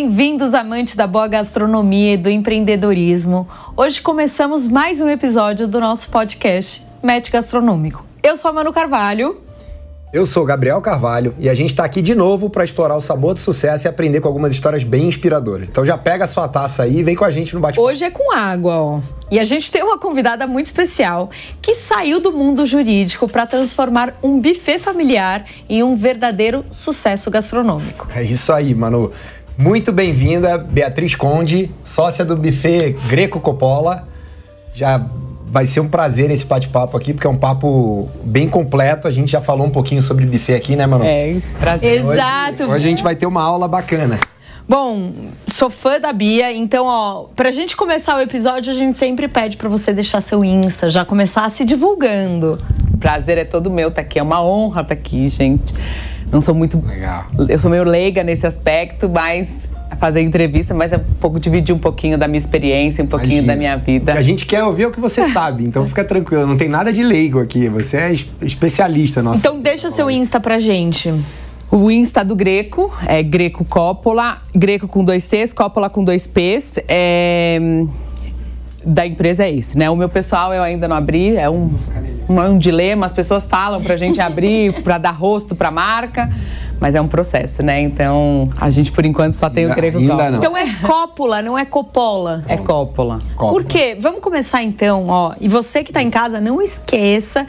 Bem-vindos, amantes da boa gastronomia e do empreendedorismo. Hoje começamos mais um episódio do nosso podcast Match Gastronômico. Eu sou a Manu Carvalho. Eu sou Gabriel Carvalho e a gente está aqui de novo para explorar o sabor do sucesso e aprender com algumas histórias bem inspiradoras. Então já pega a sua taça aí e vem com a gente no bate Hoje é com água, ó. E a gente tem uma convidada muito especial que saiu do mundo jurídico para transformar um buffet familiar em um verdadeiro sucesso gastronômico. É isso aí, Manu. Muito bem-vinda, Beatriz Conde, sócia do buffet Greco Coppola. Já vai ser um prazer esse bate-papo aqui, porque é um papo bem completo. A gente já falou um pouquinho sobre buffet aqui, né, Manu? É, prazer. Exato. Hoje, hoje a gente vai ter uma aula bacana. Bom, sou fã da Bia, então, ó, pra gente começar o episódio, a gente sempre pede para você deixar seu Insta, já começar se divulgando. Prazer é todo meu estar tá aqui, é uma honra estar tá aqui, gente. Não sou muito. Legal. Eu sou meio leiga nesse aspecto, mas fazer entrevista, mas é um pouco dividir um pouquinho da minha experiência, um pouquinho Imagina. da minha vida. O que a gente quer ouvir é o que você sabe, então fica tranquilo, não tem nada de leigo aqui, você é especialista nosso. Então deixa seu Insta pra gente. O Insta do Greco é Greco Coppola, Greco com dois Cs, Coppola com dois Ps. É... Da empresa é esse, né? O meu pessoal eu ainda não abri, é um, um, um dilema. As pessoas falam pra gente abrir, pra dar rosto pra marca. Mas é um processo, né? Então, a gente por enquanto só tem o greco cópula. Então é cópula, não é copola. É cópula. cópula. Por quê? Vamos começar então, ó. E você que tá em casa, não esqueça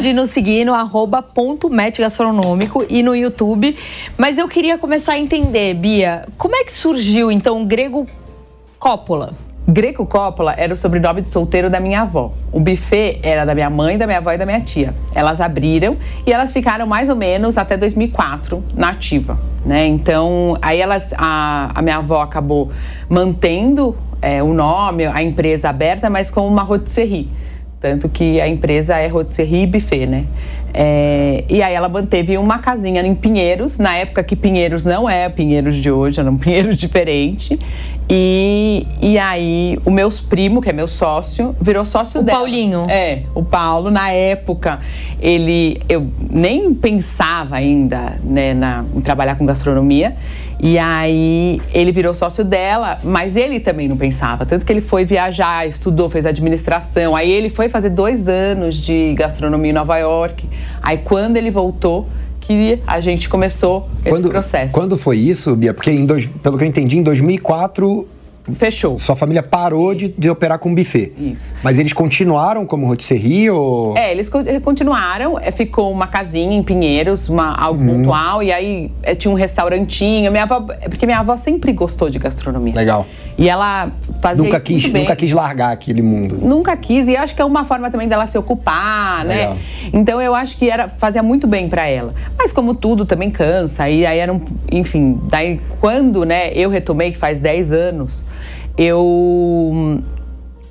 de nos seguir no arroba ponto gastronômico e no YouTube. Mas eu queria começar a entender, Bia, como é que surgiu então o grego cópula? Greco Coppola era o sobrenome de solteiro da minha avó. O buffet era da minha mãe, da minha avó e da minha tia. Elas abriram e elas ficaram mais ou menos até 2004 na ativa, né? Então, aí elas, a, a minha avó acabou mantendo é, o nome, a empresa aberta, mas com uma rotisserie. Tanto que a empresa é rotisserie e buffet, né? É, e aí ela manteve uma casinha em Pinheiros, na época que Pinheiros não é Pinheiros de hoje, era um Pinheiros diferente. E, e aí o meu primo, que é meu sócio, virou sócio o dela. O Paulinho. É, o Paulo, na época, ele. Eu nem pensava ainda né, na, em trabalhar com gastronomia. E aí ele virou sócio dela, mas ele também não pensava. Tanto que ele foi viajar, estudou, fez administração. Aí ele foi fazer dois anos de gastronomia em Nova York. Aí quando ele voltou, que a gente começou quando, esse processo. Quando foi isso, Bia? Porque em dois, pelo que eu entendi, em 2004 Fechou. Sua família parou de, de operar com buffet. Isso. Mas eles continuaram como rotisserie ou... É, eles continuaram. É, ficou uma casinha em Pinheiros, uma, algo uhum. pontual. E aí é, tinha um restaurantinho. Minha avó, porque minha avó sempre gostou de gastronomia. Legal. E ela fazia nunca quis. Nunca quis largar aquele mundo. Nunca quis. E acho que é uma forma também dela se ocupar, né? Legal. né? Então eu acho que era, fazia muito bem para ela. Mas como tudo, também cansa. E aí era um... Enfim, daí quando né, eu retomei, que faz 10 anos eu.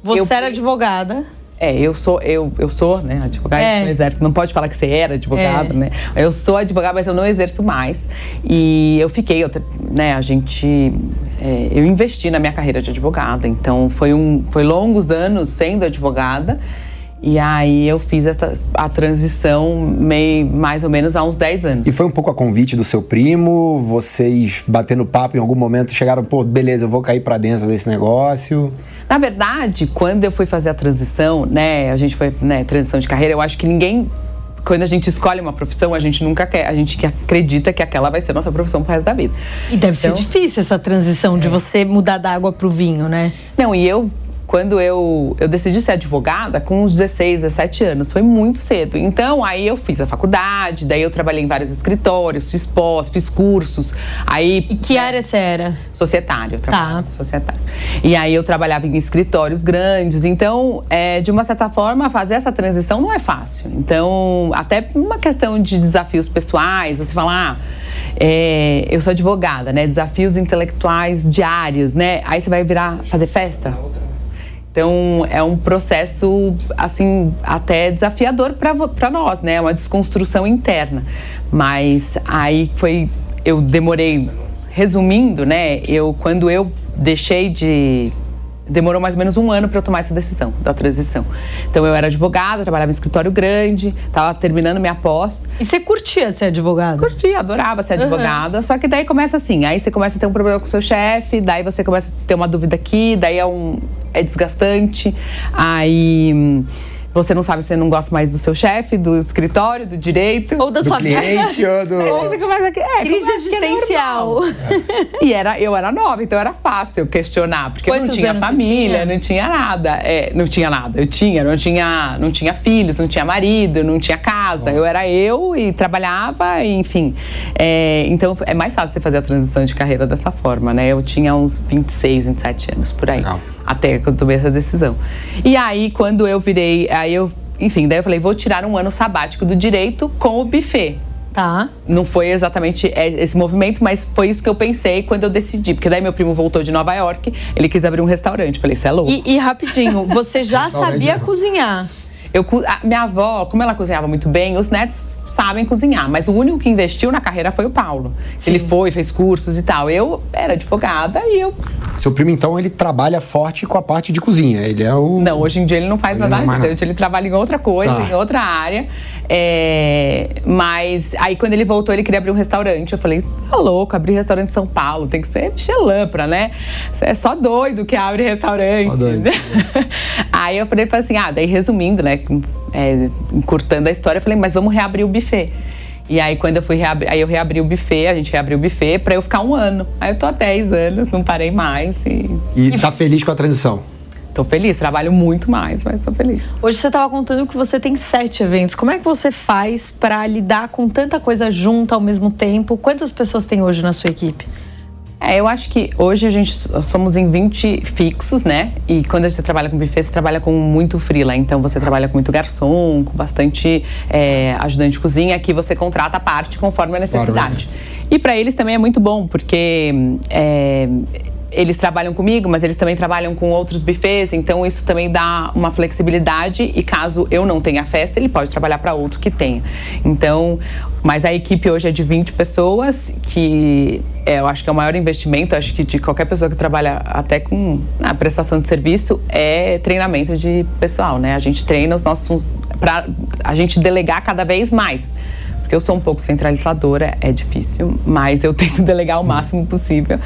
Você eu, era advogada. É, eu sou, eu, eu sou, né, advogada é. no exército. Não pode falar que você era advogada, é. né? Eu sou advogada, mas eu não exerço mais. E eu fiquei, eu, né, a gente. É, eu investi na minha carreira de advogada. Então foi, um, foi longos anos sendo advogada. E aí eu fiz essa, a transição meio, mais ou menos há uns 10 anos. E foi um pouco a convite do seu primo? Vocês batendo papo em algum momento chegaram, pô, beleza, eu vou cair para dentro desse negócio? Na verdade, quando eu fui fazer a transição, né, a gente foi, né, transição de carreira, eu acho que ninguém quando a gente escolhe uma profissão, a gente nunca quer, a gente acredita que aquela vai ser nossa profissão pro resto da vida. E deve então, ser difícil essa transição é. de você mudar da água pro vinho, né? Não, e eu quando eu, eu decidi ser advogada com uns 16, 17 anos. Foi muito cedo. Então, aí eu fiz a faculdade, daí eu trabalhei em vários escritórios, fiz pós, fiz cursos. Aí, e que área você era? Societário. Tá. Societário. E aí eu trabalhava em escritórios grandes. Então, é, de uma certa forma, fazer essa transição não é fácil. Então, até uma questão de desafios pessoais, você falar... Ah, é, eu sou advogada, né? Desafios intelectuais diários, né? Aí você vai virar fazer festa? Então é um processo assim até desafiador para nós, né? É uma desconstrução interna. Mas aí foi eu demorei resumindo, né? Eu quando eu deixei de demorou mais ou menos um ano para eu tomar essa decisão da transição. Então eu era advogada, trabalhava em escritório grande, estava terminando minha pós. E você curtia ser advogada? Curtia, adorava ser advogada. Uhum. Só que daí começa assim, aí você começa a ter um problema com o seu chefe, daí você começa a ter uma dúvida aqui, daí é um é desgastante. Aí você não sabe se você não gosta mais do seu chefe, do escritório, do direito. Ou da do sua cliente, ou do. você começa a... é, Crise existencial. É e era, eu era nova, então era fácil questionar, porque Quantos não tinha família, tinha? não tinha nada. É, não tinha nada. Eu tinha, não tinha, não tinha filhos, não tinha marido, não tinha casa. Eu era eu e trabalhava, enfim. É, então é mais fácil você fazer a transição de carreira dessa forma, né? Eu tinha uns 26, 27 anos por aí. Legal até que eu tomei essa decisão. E aí, quando eu virei, aí eu, enfim, daí eu falei, vou tirar um ano sabático do direito com o buffet. Tá. Não foi exatamente esse movimento, mas foi isso que eu pensei quando eu decidi. Porque daí meu primo voltou de Nova York, ele quis abrir um restaurante. Falei, isso é louco. E, e rapidinho, você já sabia cozinhar? Eu, a, minha avó, como ela cozinhava muito bem, os netos sabem cozinhar, mas o único que investiu na carreira foi o Paulo. Sim. Ele foi, fez cursos e tal. Eu era advogada e eu. Seu primo, então, ele trabalha forte com a parte de cozinha. Ele é o. Não, hoje em dia ele não faz ele nada não disso. Ele trabalha em outra coisa, tá. em outra área. É... Mas aí quando ele voltou, ele queria abrir um restaurante. Eu falei, tá louco, abrir restaurante em São Paulo, tem que ser Michelin pra, né? É só doido que abre restaurante. Só doido. aí eu falei assim, ah, daí resumindo, né? É, encurtando a história, eu falei, mas vamos reabrir o buffet. E aí, quando eu fui reabrir, aí eu reabri o buffet, a gente reabriu o buffet para eu ficar um ano. Aí eu tô há 10 anos, não parei mais. E, e, e tá feliz com a transição? Tô feliz, trabalho muito mais, mas tô feliz. Hoje você estava contando que você tem sete eventos. Como é que você faz para lidar com tanta coisa junta ao mesmo tempo? Quantas pessoas tem hoje na sua equipe? É, eu acho que hoje a gente somos em 20 fixos, né? E quando você trabalha com buffet, você trabalha com muito freela. Então você trabalha com muito garçom, com bastante é, ajudante de cozinha, Aqui você contrata a parte conforme a necessidade. Claro, e para eles também é muito bom, porque é, eles trabalham comigo, mas eles também trabalham com outros buffets, então isso também dá uma flexibilidade e caso eu não tenha festa, ele pode trabalhar para outro que tenha. Então, mas a equipe hoje é de 20 pessoas, que é, eu acho que é o maior investimento, acho que de qualquer pessoa que trabalha até com a prestação de serviço, é treinamento de pessoal, né? A gente treina os nossos para a gente delegar cada vez mais porque eu sou um pouco centralizadora, é difícil, mas eu tento delegar o máximo possível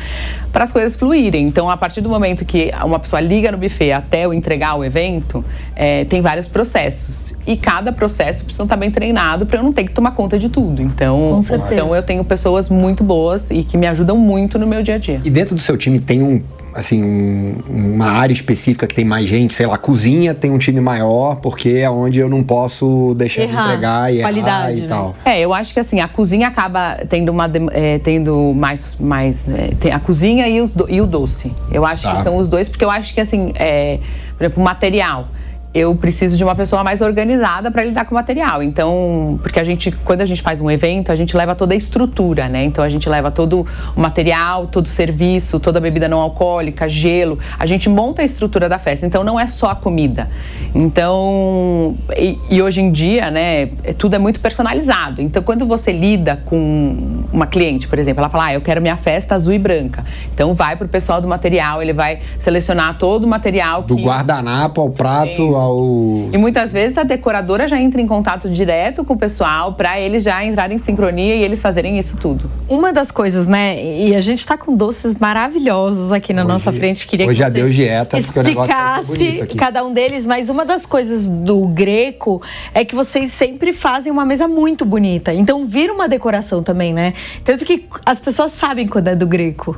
para as coisas fluírem. Então, a partir do momento que uma pessoa liga no buffet até eu entregar o evento, é, tem vários processos. E cada processo precisa estar bem treinado para eu não ter que tomar conta de tudo. Então, então eu tenho pessoas muito boas e que me ajudam muito no meu dia a dia. E dentro do seu time tem um assim, um, uma área específica que tem mais gente, sei lá, cozinha tem um time maior, porque é onde eu não posso deixar errar. de entregar e Qualidade, e né? tal. É, eu acho que assim, a cozinha acaba tendo uma é, tendo mais, mais é, tem a cozinha e, os, e o doce. Eu acho tá. que são os dois, porque eu acho que assim, é, por exemplo, o material eu preciso de uma pessoa mais organizada para lidar com o material. Então, porque a gente, quando a gente faz um evento, a gente leva toda a estrutura, né? Então a gente leva todo o material, todo o serviço, toda a bebida não alcoólica, gelo. A gente monta a estrutura da festa. Então não é só a comida. Então, e, e hoje em dia, né, tudo é muito personalizado. Então, quando você lida com uma cliente, por exemplo, ela fala: "Ah, eu quero minha festa azul e branca". Então vai para o pessoal do material, ele vai selecionar todo o material do que... guardanapo ao prato, ao... E muitas vezes a decoradora já entra em contato direto com o pessoal para eles já entrarem em sincronia e eles fazerem isso tudo. Uma das coisas, né? E a gente tá com doces maravilhosos aqui na hoje, nossa frente. Queria hoje que já deu dieta, explicasse cada um deles, mas uma das coisas do greco é que vocês sempre fazem uma mesa muito bonita. Então vira uma decoração também, né? Tanto que as pessoas sabem quando é do greco.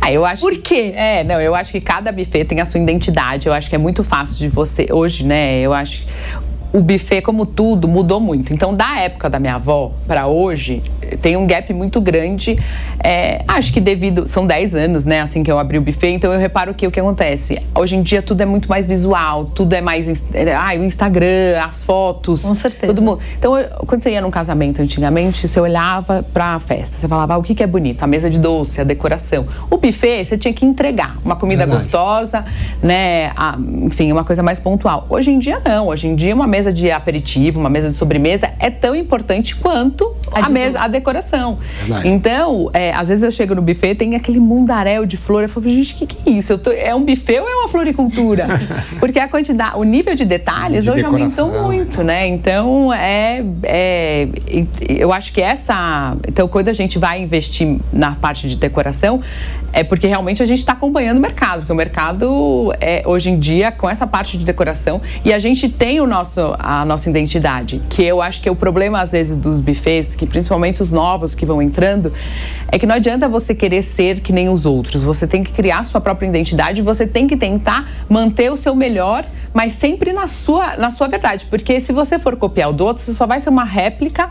Ah, eu acho Por quê? Que, é, não, eu acho que cada buffet tem a sua identidade. Eu acho que é muito fácil de você. Hoje, né, eu acho o buffet, como tudo, mudou muito. Então, da época da minha avó para hoje, tem um gap muito grande. É, acho que devido. São 10 anos, né? Assim que eu abri o buffet. Então, eu reparo que o que acontece? Hoje em dia, tudo é muito mais visual, tudo é mais. Ah, o Instagram, as fotos. Com certeza. Todo mundo. Então, eu, quando você ia num casamento antigamente, você olhava para a festa, você falava ah, o que, que é bonito? A mesa de doce, a decoração. O buffet, você tinha que entregar uma comida Verdade. gostosa, né? A, enfim, uma coisa mais pontual. Hoje em dia, não. Hoje em dia, uma mesa mesa de aperitivo, uma mesa de sobremesa é tão importante quanto a mesa, a decoração. Verdade. Então, é, às vezes eu chego no buffet, tem aquele mundaréu de flor. Eu falo, gente, o que, que é isso? Tô, é um buffet ou é uma floricultura? Porque a quantidade, o nível de detalhes de hoje aumentou muito, né? Então, é, é, eu acho que essa. Então, quando a gente vai investir na parte de decoração, é porque realmente a gente está acompanhando o mercado, porque o mercado é hoje em dia com essa parte de decoração e a gente tem o nosso, a nossa identidade, que eu acho que é o problema às vezes dos buffets, que principalmente os novos que vão entrando, é que não adianta você querer ser que nem os outros, você tem que criar sua própria identidade, você tem que tentar manter o seu melhor, mas sempre na sua, na sua verdade, porque se você for copiar o do outro, você só vai ser uma réplica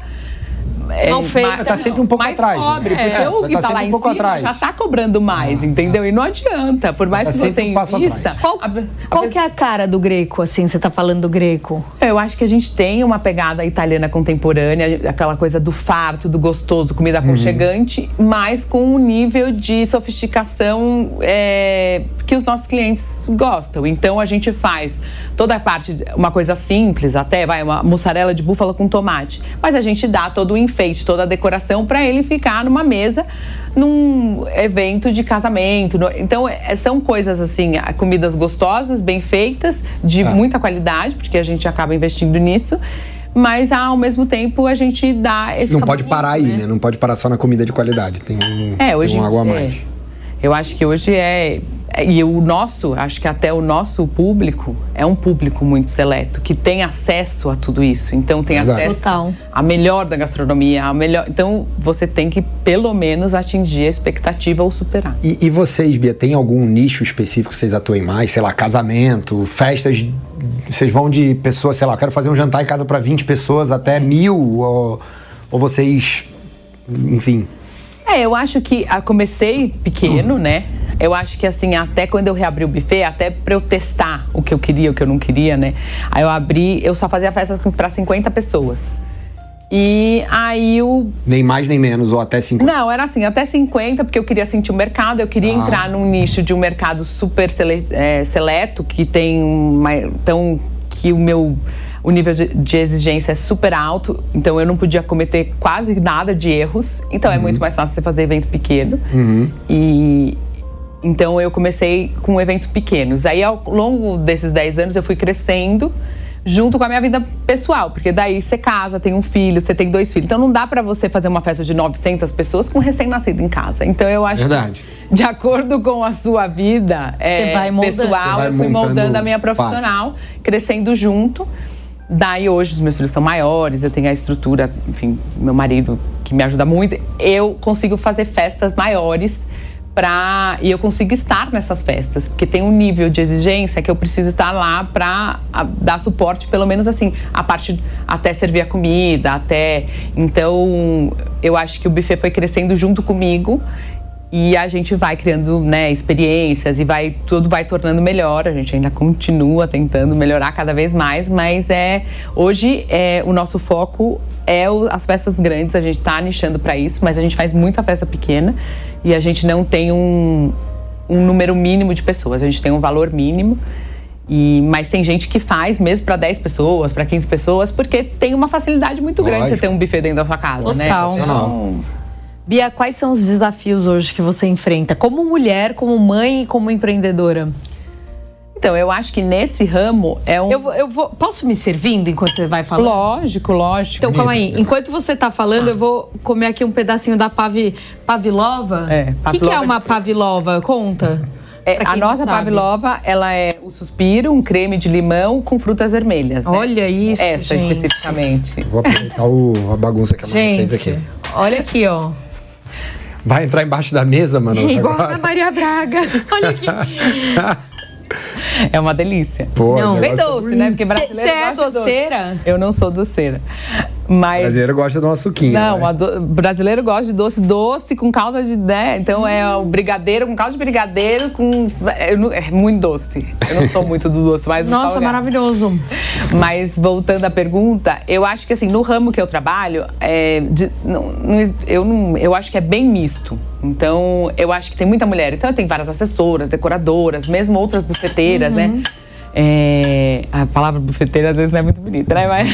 é, mal feito. Tá sempre um pouco mais atrás. Pobre, né? porque é, o que tá, tá lá um em cima atrás. já tá cobrando mais, ah, entendeu? Ah. E não adianta, por mais tá que você um invista. Qual, a, qual a que é a cara do greco, assim, você tá falando do greco? Eu acho que a gente tem uma pegada italiana contemporânea, aquela coisa do farto, do gostoso, comida uhum. aconchegante, uhum. mas com um nível de sofisticação é, que os nossos clientes gostam. Então a gente faz toda a parte, uma coisa simples até, vai, uma mussarela de búfala com tomate, mas a gente dá todo o enfeite, toda a decoração para ele ficar numa mesa num evento de casamento. Então, é, são coisas assim, comidas gostosas, bem feitas, de ah. muita qualidade, porque a gente acaba investindo nisso mas ao mesmo tempo a gente dá esse não pode parar aí né? né? não pode parar só na comida de qualidade tem um, é, hoje, tem um água a mais é. eu acho que hoje é e o nosso, acho que até o nosso público é um público muito seleto, que tem acesso a tudo isso. Então tem Exato. acesso Total. a melhor da gastronomia, a melhor. Então você tem que pelo menos atingir a expectativa ou superar. E, e vocês, Bia, tem algum nicho específico que vocês atuem mais? Sei lá, casamento, festas. Vocês vão de pessoas, sei lá, quero fazer um jantar em casa para 20 pessoas até mil? Ou, ou vocês, enfim. É, eu acho que ah, comecei pequeno, né? Eu acho que assim, até quando eu reabri o buffet, até para eu testar o que eu queria, o que eu não queria, né? Aí eu abri, eu só fazia festa para 50 pessoas. E aí o. Nem mais nem menos, ou até 50? Não, era assim, até 50, porque eu queria sentir o mercado, eu queria ah. entrar num nicho de um mercado super sele, é, seleto, que tem uma. Então, que o meu. O nível de, de, exigência é super alto, então eu não podia cometer quase nada de erros. Então é uhum. é muito mais fácil você fazer evento pequeno. Uhum. E, então eu comecei com eventos pequenos. Aí ao longo desses 10 anos eu fui crescendo junto com a minha vida pessoal, porque daí você casa, tem um filho, você tem dois filhos. Então não dá para você fazer uma festa de 900 pessoas com um recém-nascido em casa. Então eu acho Verdade. que de acordo com a sua vida é, pessoal, eu fui moldando a minha profissional, fácil. crescendo junto. Daí hoje os meus filhos são maiores, eu tenho a estrutura, enfim, meu marido que me ajuda muito. Eu consigo fazer festas maiores para e eu consigo estar nessas festas, porque tem um nível de exigência que eu preciso estar lá para dar suporte, pelo menos assim, a parte até servir a comida, até então eu acho que o buffet foi crescendo junto comigo e a gente vai criando né, experiências e vai tudo vai tornando melhor. A gente ainda continua tentando melhorar cada vez mais, mas é hoje é o nosso foco é o, as festas grandes. A gente está nichando para isso, mas a gente faz muita festa pequena e a gente não tem um, um número mínimo de pessoas, a gente tem um valor mínimo. E, mas tem gente que faz mesmo para 10 pessoas, para 15 pessoas, porque tem uma facilidade muito Lógico. grande você ter um buffet dentro da sua casa, né? Total. né? Então, Bia, quais são os desafios hoje que você enfrenta como mulher, como mãe e como empreendedora? Então, eu acho que nesse ramo é um. Eu, eu vou. Posso me servindo enquanto você vai falando? Lógico, lógico. Então, calma aí. Enquanto você tá falando, eu vou comer aqui um pedacinho da pavi, pavilova. É, O que, que, é uma pavilova? Conta. É, a nossa pavlova, ela é o suspiro, um creme de limão com frutas vermelhas. Né? Olha isso, Essa gente. especificamente. Vou aproveitar o, a bagunça que a Manu fez aqui. Olha aqui, ó. Vai entrar embaixo da mesa, mano. Igual agora. a Maria Braga. Olha aqui. É uma delícia. Pô, não, bem doce, né? Porque brasileiro Você é doceira? Doce. Eu não sou doceira. Mas... Brasileiro gosta de uma suquinha. Não, né? do... brasileiro gosta de doce, doce com calda de. Né? Então é o brigadeiro com calda de brigadeiro com. É muito doce. Eu não sou muito do doce, mas. Nossa, maravilhoso. Mas voltando à pergunta, eu acho que assim, no ramo que eu trabalho, é, de, não, não, eu, não, eu acho que é bem misto. Então, eu acho que tem muita mulher. Então, tem várias assessoras, decoradoras, mesmo outras bufeteiras, né? uhum. né? É, a palavra bufeteira às vezes não é muito bonita, né? Mas,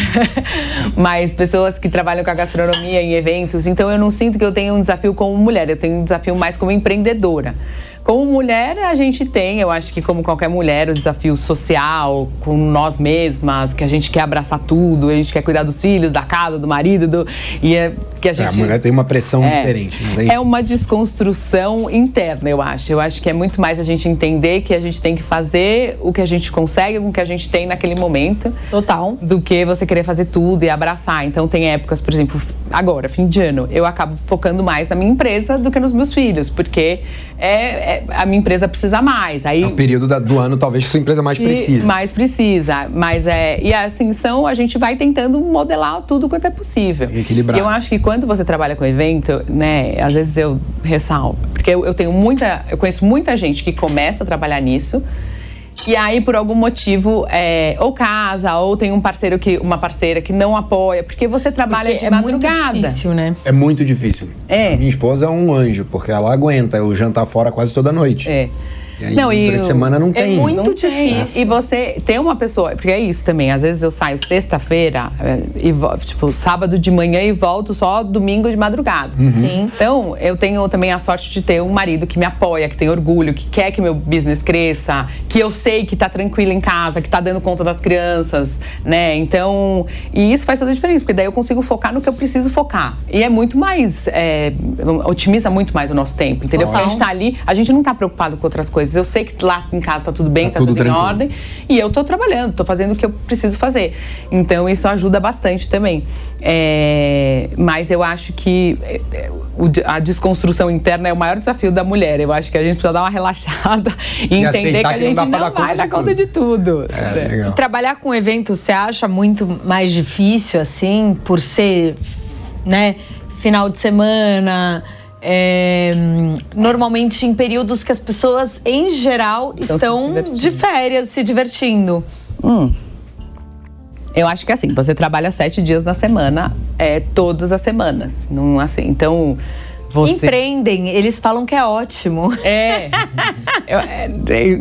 mas pessoas que trabalham com a gastronomia em eventos. Então eu não sinto que eu tenho um desafio como mulher, eu tenho um desafio mais como empreendedora. Como mulher, a gente tem, eu acho que como qualquer mulher, o desafio social com nós mesmas, que a gente quer abraçar tudo, a gente quer cuidar dos filhos, da casa, do marido, do, e é, que a gente... É, a mulher tem uma pressão é, diferente. É uma desconstrução interna, eu acho. Eu acho que é muito mais a gente entender que a gente tem que fazer o que a gente consegue com o que a gente tem naquele momento. Total. Do que você querer fazer tudo e abraçar. Então tem épocas, por exemplo, agora, fim de ano, eu acabo focando mais na minha empresa do que nos meus filhos, porque é, é é, a minha empresa precisa mais. Aí, é o período da, do ano, talvez, que sua empresa mais precisa. Mais precisa. Mas é. E assim, são, a gente vai tentando modelar tudo quanto é possível. E equilibrar. Eu acho que quando você trabalha com evento, né, às vezes eu ressalvo. Porque eu, eu tenho muita. Eu conheço muita gente que começa a trabalhar nisso. E aí, por algum motivo, é, ou casa, ou tem um parceiro que, uma parceira que não apoia, porque você trabalha porque de é madrugada. É muito difícil, né? É muito difícil. É. minha esposa é um anjo, porque ela aguenta eu jantar fora quase toda noite. É. E aí, não, durante a semana não é tem. É muito não difícil. Tem. E você tem uma pessoa, porque é isso também. Às vezes eu saio sexta-feira é, e tipo sábado de manhã e volto só domingo de madrugada. Uhum. Sim. Então eu tenho também a sorte de ter um marido que me apoia, que tem orgulho, que quer que meu business cresça, que eu sei que tá tranquilo em casa, que tá dando conta das crianças, né? Então e isso faz toda a diferença, porque daí eu consigo focar no que eu preciso focar. E é muito mais é, otimiza muito mais o nosso tempo, entendeu? Porque a gente tá ali, a gente não tá preocupado com outras coisas coisas. Eu sei que lá em casa tá tudo bem, tá, tá tudo, tudo em ordem. E eu tô trabalhando, tô fazendo o que eu preciso fazer. Então isso ajuda bastante também. É, mas eu acho que é, a desconstrução interna é o maior desafio da mulher. Eu acho que a gente precisa dar uma relaxada e, e entender que a gente não, não dar vai dar conta de tudo. É, trabalhar com eventos, você acha muito mais difícil, assim, por ser, né, final de semana é, normalmente em períodos que as pessoas, em geral, estão, estão de férias, se divertindo. Hum. Eu acho que é assim, você trabalha sete dias na semana, é, todas as semanas. Não assim. Então, você... Empreendem, eles falam que é ótimo. É. eu, é.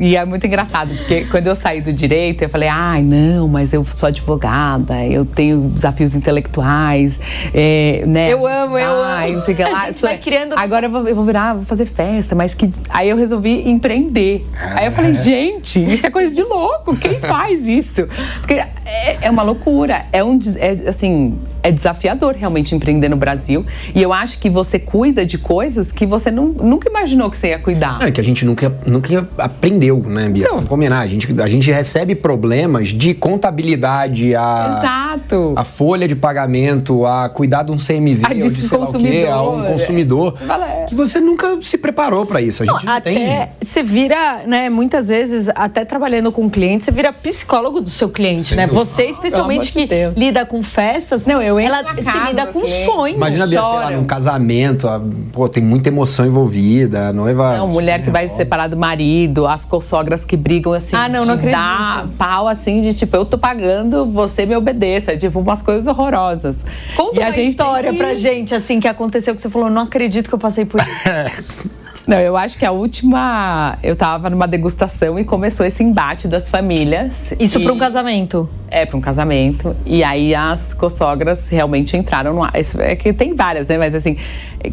E é muito engraçado, porque quando eu saí do direito, eu falei, ai, não, mas eu sou advogada, eu tenho desafios intelectuais, é, né? Eu amo, vai, eu amo. Não sei que lá. A gente vai criando... Agora eu vou, eu vou, virar, vou fazer festa, mas que... Aí eu resolvi empreender. Aí eu falei, gente, isso é coisa de louco, quem faz isso? Porque é, é uma loucura, é um, é, assim, é desafiador realmente empreender no Brasil. E eu acho que você cuida de coisas que você não, nunca imaginou que você ia cuidar. É que a gente nunca, nunca aprendeu, né, Bia? Não. combinar. A gente, a gente recebe problemas de contabilidade, a, Exato. a folha de pagamento, a cuidar de um CMV, a ou de sei lá o quê, a um consumidor. É. Que você nunca se preparou para isso. A gente não, não até tem. Você vira, né, muitas vezes, até trabalhando com cliente, você vira psicólogo do seu cliente, Sem né? Dúvida. Você, especialmente que Deus. lida com festas. Não, eu ela se lida com sonhos. Imagina, Bia, sei lá, num casamento, a, pô, tem muita emoção envolvida, a noiva. Não, mulher que vai se separar do marido, as co-sogras que brigam assim. Ah, não, não acredito. Dá pau assim de tipo, eu tô pagando, você me obedeça. Tipo, umas coisas horrorosas. Conta e uma história que... pra gente, assim, que aconteceu, que você falou, não acredito que eu passei por isso. Não, eu acho que a última. Eu tava numa degustação e começou esse embate das famílias. Isso e... para um casamento? É, para um casamento. E aí as co-sogras realmente entraram no. É que tem várias, né? Mas assim,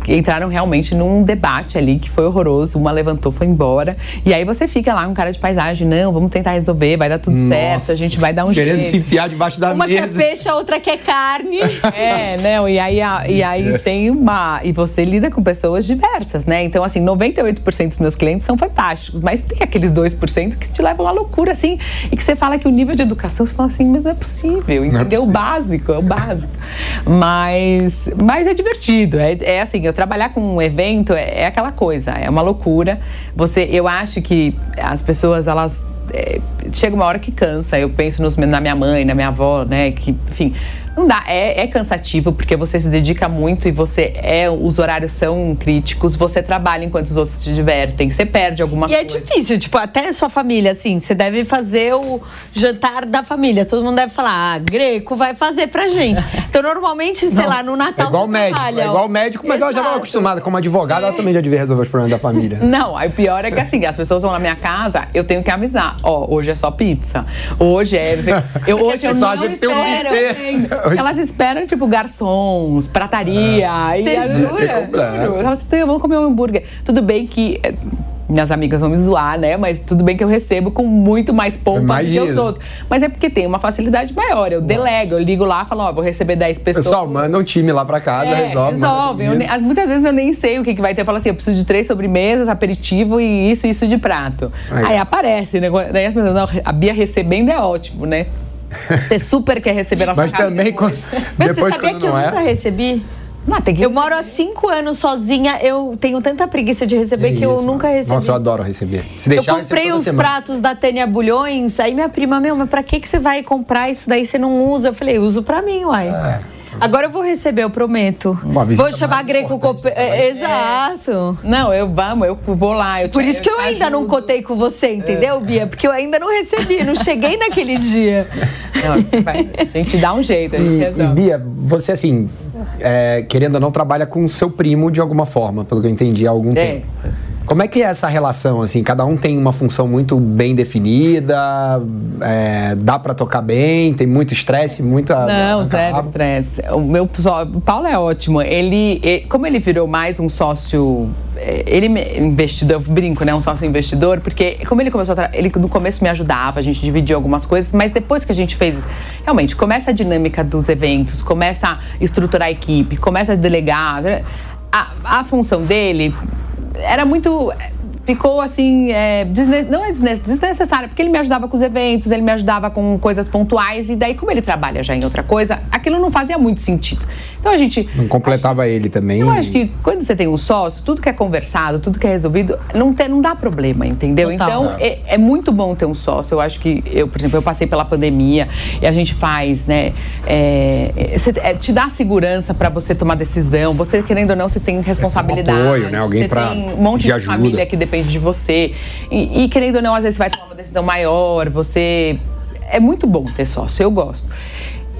entraram realmente num debate ali que foi horroroso. Uma levantou, foi embora. E aí você fica lá com cara de paisagem, não, vamos tentar resolver, vai dar tudo Nossa. certo, a gente vai dar um Querendo jeito. se enfiar debaixo da uma mesa. Uma quer peixe, a outra quer carne. é, não, e aí, e aí tem uma. E você lida com pessoas diversas, né? Então, assim, 98% dos meus clientes são fantásticos, mas tem aqueles 2% que te levam à loucura, assim, e que você fala que o nível de educação, você fala assim, mas não é possível, entendeu? É. O básico, é o básico. Mas, mas é divertido, é, é assim, eu trabalhar com um evento é, é aquela coisa, é uma loucura. Você, eu acho que as pessoas, elas é, chega uma hora que cansa. Eu penso nos, na minha mãe, na minha avó, né? Que, enfim, Não dá, é, é, cansativo porque você se dedica muito e você é, os horários são críticos, você trabalha enquanto os outros se divertem, você perde alguma e coisa. E é difícil, tipo, até sua família, assim, você deve fazer o jantar da família, todo mundo deve falar, ah, Greco vai fazer pra gente. Então, normalmente, sei Não, lá, no Natal é igual médico, trabalha. É igual médico, mas Exato. ela já estava acostumada como advogada, ela também já devia resolver os problemas da família. Não, aí pior é que assim, as pessoas vão na minha casa, eu tenho que avisar, ó, hoje é só pizza. Hoje é, eu hoje eu não espero, um elas esperam tipo garçons, prataria, ah. Você jura? Juro. Elas vão comer um hambúrguer. Tudo bem que minhas amigas vão me zoar, né? Mas tudo bem que eu recebo com muito mais pompa do que os outros. Mas é porque tem uma facilidade maior. Eu delego, eu ligo lá e falo, ó, vou receber 10 pessoas. Pessoal, manda um time lá pra casa, é, resolve. Resolve. Eu, muitas vezes eu nem sei o que, que vai ter. Eu falo assim, eu preciso de três sobremesas, aperitivo e isso e isso de prato. Aí, Aí aparece, né? Daí as pessoas, não, a Bia recebendo é ótimo, né? Você super quer receber a sua Mas também, quando, Mas depois, você sabia que eu é? nunca recebi? Não, tem que eu moro há cinco anos sozinha, eu tenho tanta preguiça de receber é que eu nunca recebi. Nossa, eu adoro receber. Se deixar, eu comprei os pratos da Tânia Bulhões, aí minha prima, meu, mas pra que, que você vai comprar isso daí você não usa? Eu falei, uso pra mim, uai. É. Agora eu vou receber, eu prometo. Vou chamar Greco Cop... É, exato. Não, eu vamos, eu vou lá. Eu Por isso que eu, eu ainda ajudo. não cotei com você, entendeu, é. Bia? Porque eu ainda não recebi, não cheguei naquele dia. Não, vai, a gente dá um jeito, a gente e, resolve. E Bia, você assim, é, querendo ou não, trabalha com o seu primo de alguma forma, pelo que eu entendi há algum é. tempo. Como é que é essa relação, assim? Cada um tem uma função muito bem definida, é, dá para tocar bem, tem muito estresse, muita... Não, zero estresse. O meu o Paulo é ótimo. Ele, como ele virou mais um sócio é, ele investidor, eu brinco, né, um sócio investidor, porque como ele começou a ele no começo me ajudava, a gente dividia algumas coisas, mas depois que a gente fez, realmente começa a dinâmica dos eventos, começa a estruturar a equipe, começa a delegar, a, a função dele era muito ficou assim, é, desne... não é desnecessário, porque ele me ajudava com os eventos, ele me ajudava com coisas pontuais, e daí, como ele trabalha já em outra coisa, aquilo não fazia muito sentido. Então a gente. Não completava acho, ele também. Eu acho que quando você tem um sócio, tudo que é conversado, tudo que é resolvido, não, tem, não dá problema, entendeu? Total. Então é, é, muito bom ter um sócio. Eu acho que, eu, por exemplo, eu passei pela pandemia e a gente faz, né? É, é, te dá segurança para você tomar decisão. Você, querendo ou não, você tem responsabilidade. Um apoio, né? Alguém para. Tem um monte de, de família que depende de você. E, e, querendo ou não, às vezes você vai tomar uma decisão maior, você. É muito bom ter sócio, eu gosto.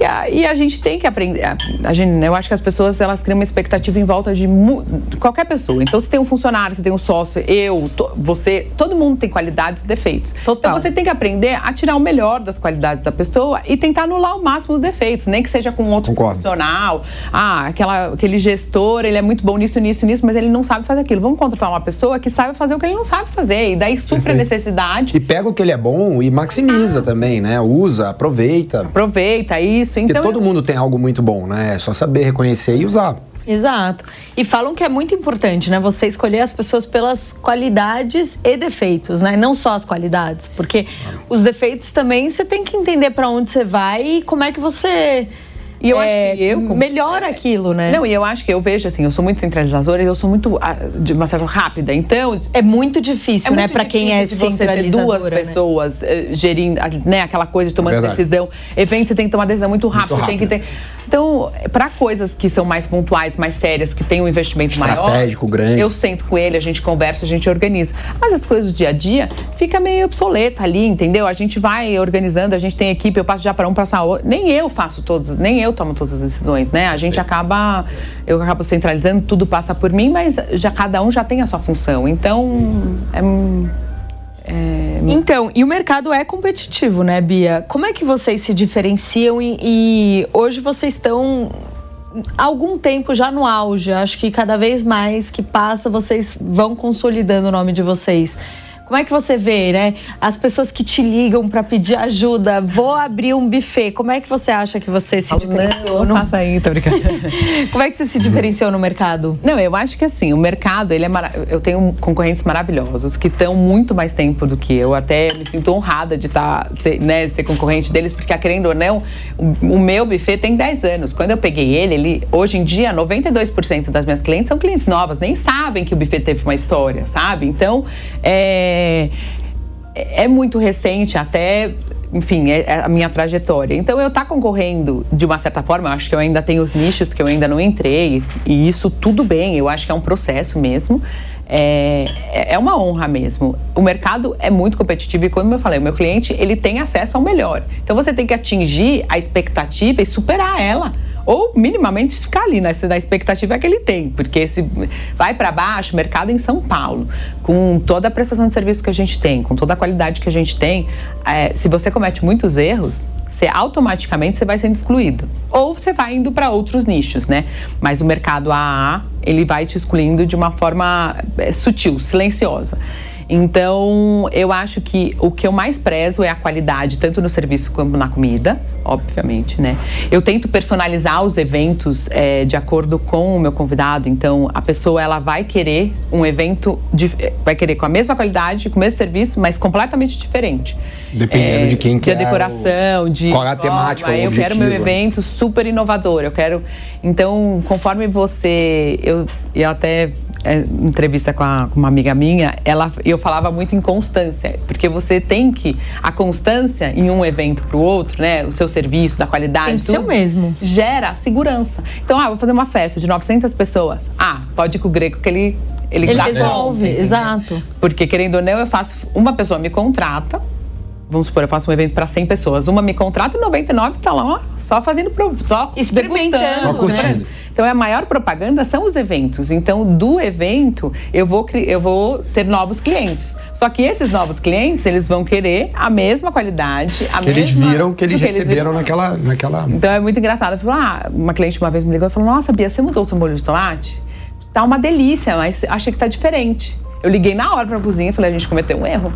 E a, e a, gente tem que aprender. A, a gente, eu acho que as pessoas elas criam uma expectativa em volta de, de qualquer pessoa. Então, se tem um funcionário, se tem um sócio, eu, to, você, todo mundo tem qualidades e defeitos. Total. Então, você tem que aprender a tirar o melhor das qualidades da pessoa e tentar anular o máximo dos defeitos, nem que seja com outro Concordo. profissional. Ah, aquela, aquele gestor, ele é muito bom nisso, nisso, nisso, mas ele não sabe fazer aquilo. Vamos contratar uma pessoa que saiba fazer o que ele não sabe fazer. E daí supra a necessidade. E pega o que ele é bom e maximiza ah. também, né? Usa, aproveita. Aproveita isso isso. Então, Porque todo mundo tem algo muito bom, né? É só saber reconhecer e usar. Exato. E falam que é muito importante, né? Você escolher as pessoas pelas qualidades e defeitos, né? Não só as qualidades, porque os defeitos também você tem que entender para onde você vai e como é que você e eu é, acho que eu melhora aquilo, né? Não, e eu acho que eu vejo assim, eu sou muito centralizadora e eu sou muito ah, de uma certa rápida. Então, é muito difícil, é né, para quem é centralizadora, duas né? pessoas né? gerindo, né, aquela coisa de tomando é decisão. Evento você tem que tomar decisão muito rápido, muito rápido. tem que ter então, para coisas que são mais pontuais, mais sérias, que tem um investimento Estratégico, maior, Estratégico, grande. eu sento com ele, a gente conversa, a gente organiza. Mas as coisas do dia a dia fica meio obsoleto ali, entendeu? A gente vai organizando, a gente tem equipe, eu passo já para um, passar outro. Nem eu faço todas, nem eu tomo todas as decisões, né? A gente Sim. acaba, eu acabo centralizando, tudo passa por mim, mas já cada um já tem a sua função. Então, é é... Então, e o mercado é competitivo, né, Bia? Como é que vocês se diferenciam e, e hoje vocês estão há algum tempo já no auge? Acho que cada vez mais que passa, vocês vão consolidando o nome de vocês. Como é que você vê, né? As pessoas que te ligam para pedir ajuda, vou abrir um buffet. Como é que você acha que você se diferenciou? Não, no... faça aí, tô brincando. Como é que você se diferenciou no mercado? Não, eu acho que assim, o mercado, ele é mar... eu tenho concorrentes maravilhosos que estão muito mais tempo do que eu. Até me sinto honrada de estar, tá, ser, né, ser concorrente deles, porque querendo ou não, o, o meu buffet tem 10 anos. Quando eu peguei ele, ele hoje em dia 92% das minhas clientes são clientes novas, nem sabem que o buffet teve uma história, sabe? Então, é é, é muito recente, até enfim, é, é a minha trajetória. Então, eu estar tá concorrendo de uma certa forma, eu acho que eu ainda tenho os nichos que eu ainda não entrei, e isso tudo bem, eu acho que é um processo mesmo. É, é uma honra mesmo. O mercado é muito competitivo e, como eu falei, o meu cliente ele tem acesso ao melhor. Então você tem que atingir a expectativa e superar ela ou minimamente ficar ali né, na expectativa que ele tem, porque se vai para baixo, mercado em São Paulo, com toda a prestação de serviço que a gente tem, com toda a qualidade que a gente tem, é, se você comete muitos erros, você automaticamente você vai sendo excluído. Ou você vai indo para outros nichos, né? Mas o mercado AA, ele vai te excluindo de uma forma é, sutil, silenciosa. Então, eu acho que o que eu mais prezo é a qualidade, tanto no serviço quanto na comida, obviamente, né? Eu tento personalizar os eventos é, de acordo com o meu convidado. Então, a pessoa ela vai querer um evento, de, vai querer com a mesma qualidade, com o mesmo serviço, mas completamente diferente. Dependendo é, de quem quer. De decoração, o... de. Qual é a temática? eu quero meu evento super inovador. Eu quero. Então, conforme você. Eu, eu até é, entrevista com, a, com, uma amiga minha, ela, eu falava muito em constância, porque você tem que a constância em um evento para o outro, né, o seu serviço, da qualidade, tem que tudo, mesmo, gera segurança. Então, ah, vou fazer uma festa de 900 pessoas. Ah, pode ir com o Greco que ele ele, ele resolve, exato. Porque querendo ou não, eu faço uma pessoa me contrata vamos supor, eu faço um evento para 100 pessoas, uma me contrata e 99 está lá só fazendo, só experimentando, só curtindo. Né? Então a maior propaganda são os eventos. Então do evento eu vou eu vou ter novos clientes. Só que esses novos clientes eles vão querer a mesma qualidade, a que mesma eles viram que eles que receberam eles naquela naquela. Então é muito engraçado. Falou, ah, uma cliente uma vez me ligou e falou: Nossa, Bia, você mudou o seu molho de tomate? Tá uma delícia, mas achei que tá diferente. Eu liguei na hora para a cozinha e falei: A gente cometeu um erro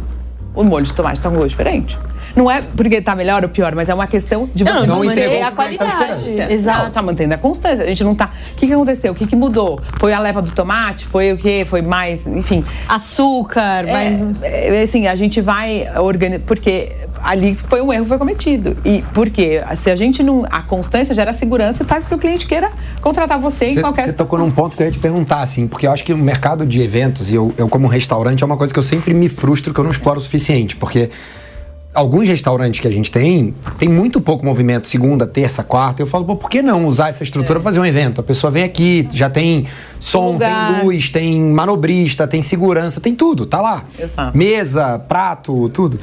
o molho de tomate está com gosto diferente. Não é porque está melhor ou pior, mas é uma questão de você não, não manter a qualidade. Exato. Não, tá mantendo a constância. A gente não está. O que, que aconteceu? O que, que mudou? Foi a leva do tomate? Foi o quê? Foi mais, enfim. Açúcar, é, mais. É, assim, a gente vai organizar. Porque ali foi um erro foi cometido. E por quê? Se a gente não. A constância gera segurança e faz com que o cliente queira contratar você em cê, qualquer Você tocou num ponto que eu ia te perguntar, assim, porque eu acho que o mercado de eventos, e eu, eu como restaurante, é uma coisa que eu sempre me frustro que eu não exploro o suficiente, porque alguns restaurantes que a gente tem, tem muito pouco movimento, segunda, terça, quarta. Eu falo, pô, por que não usar essa estrutura é. para fazer um evento? A pessoa vem aqui, já tem som, tem luz, tem manobrista, tem segurança, tem tudo, tá lá. Exato. Mesa, prato, tudo.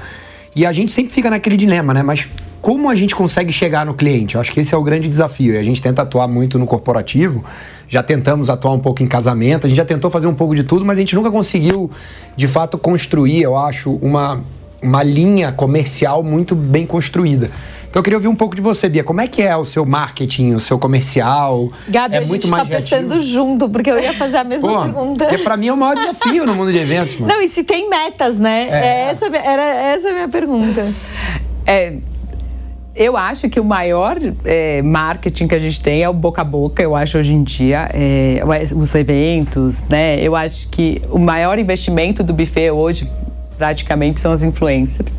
E a gente sempre fica naquele dilema, né? Mas como a gente consegue chegar no cliente? Eu acho que esse é o grande desafio. E a gente tenta atuar muito no corporativo, já tentamos atuar um pouco em casamento, a gente já tentou fazer um pouco de tudo, mas a gente nunca conseguiu, de fato, construir, eu acho, uma uma linha comercial muito bem construída. Então eu queria ouvir um pouco de você, Bia. Como é que é o seu marketing, o seu comercial? Gabi, é a gente está pensando junto, porque eu ia fazer a mesma Pô, pergunta. Porque para mim é o maior desafio no mundo de eventos. Mano. Não, e se tem metas, né? É. É essa, era essa a minha pergunta. É, eu acho que o maior é, marketing que a gente tem é o boca a boca, eu acho, hoje em dia. É, os eventos, né? Eu acho que o maior investimento do buffet hoje, praticamente são as influencers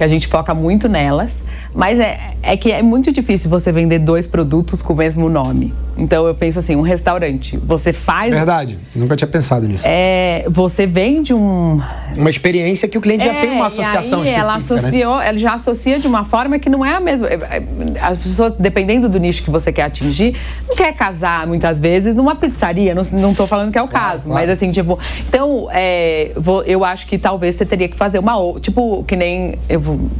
que a gente foca muito nelas, mas é, é que é muito difícil você vender dois produtos com o mesmo nome. Então eu penso assim, um restaurante, você faz... Verdade, nunca tinha pensado nisso. É, você vende um... Uma experiência que o cliente é, já tem uma associação e aí ela associou, né? ela já associa de uma forma que não é a mesma. É, é, as pessoas, dependendo do nicho que você quer atingir, não quer casar muitas vezes numa pizzaria, não, tô falando que é o claro, caso, claro. mas assim, tipo... Então, é, vou, eu acho que talvez você teria que fazer uma... Tipo, que nem... Eu vou, vou,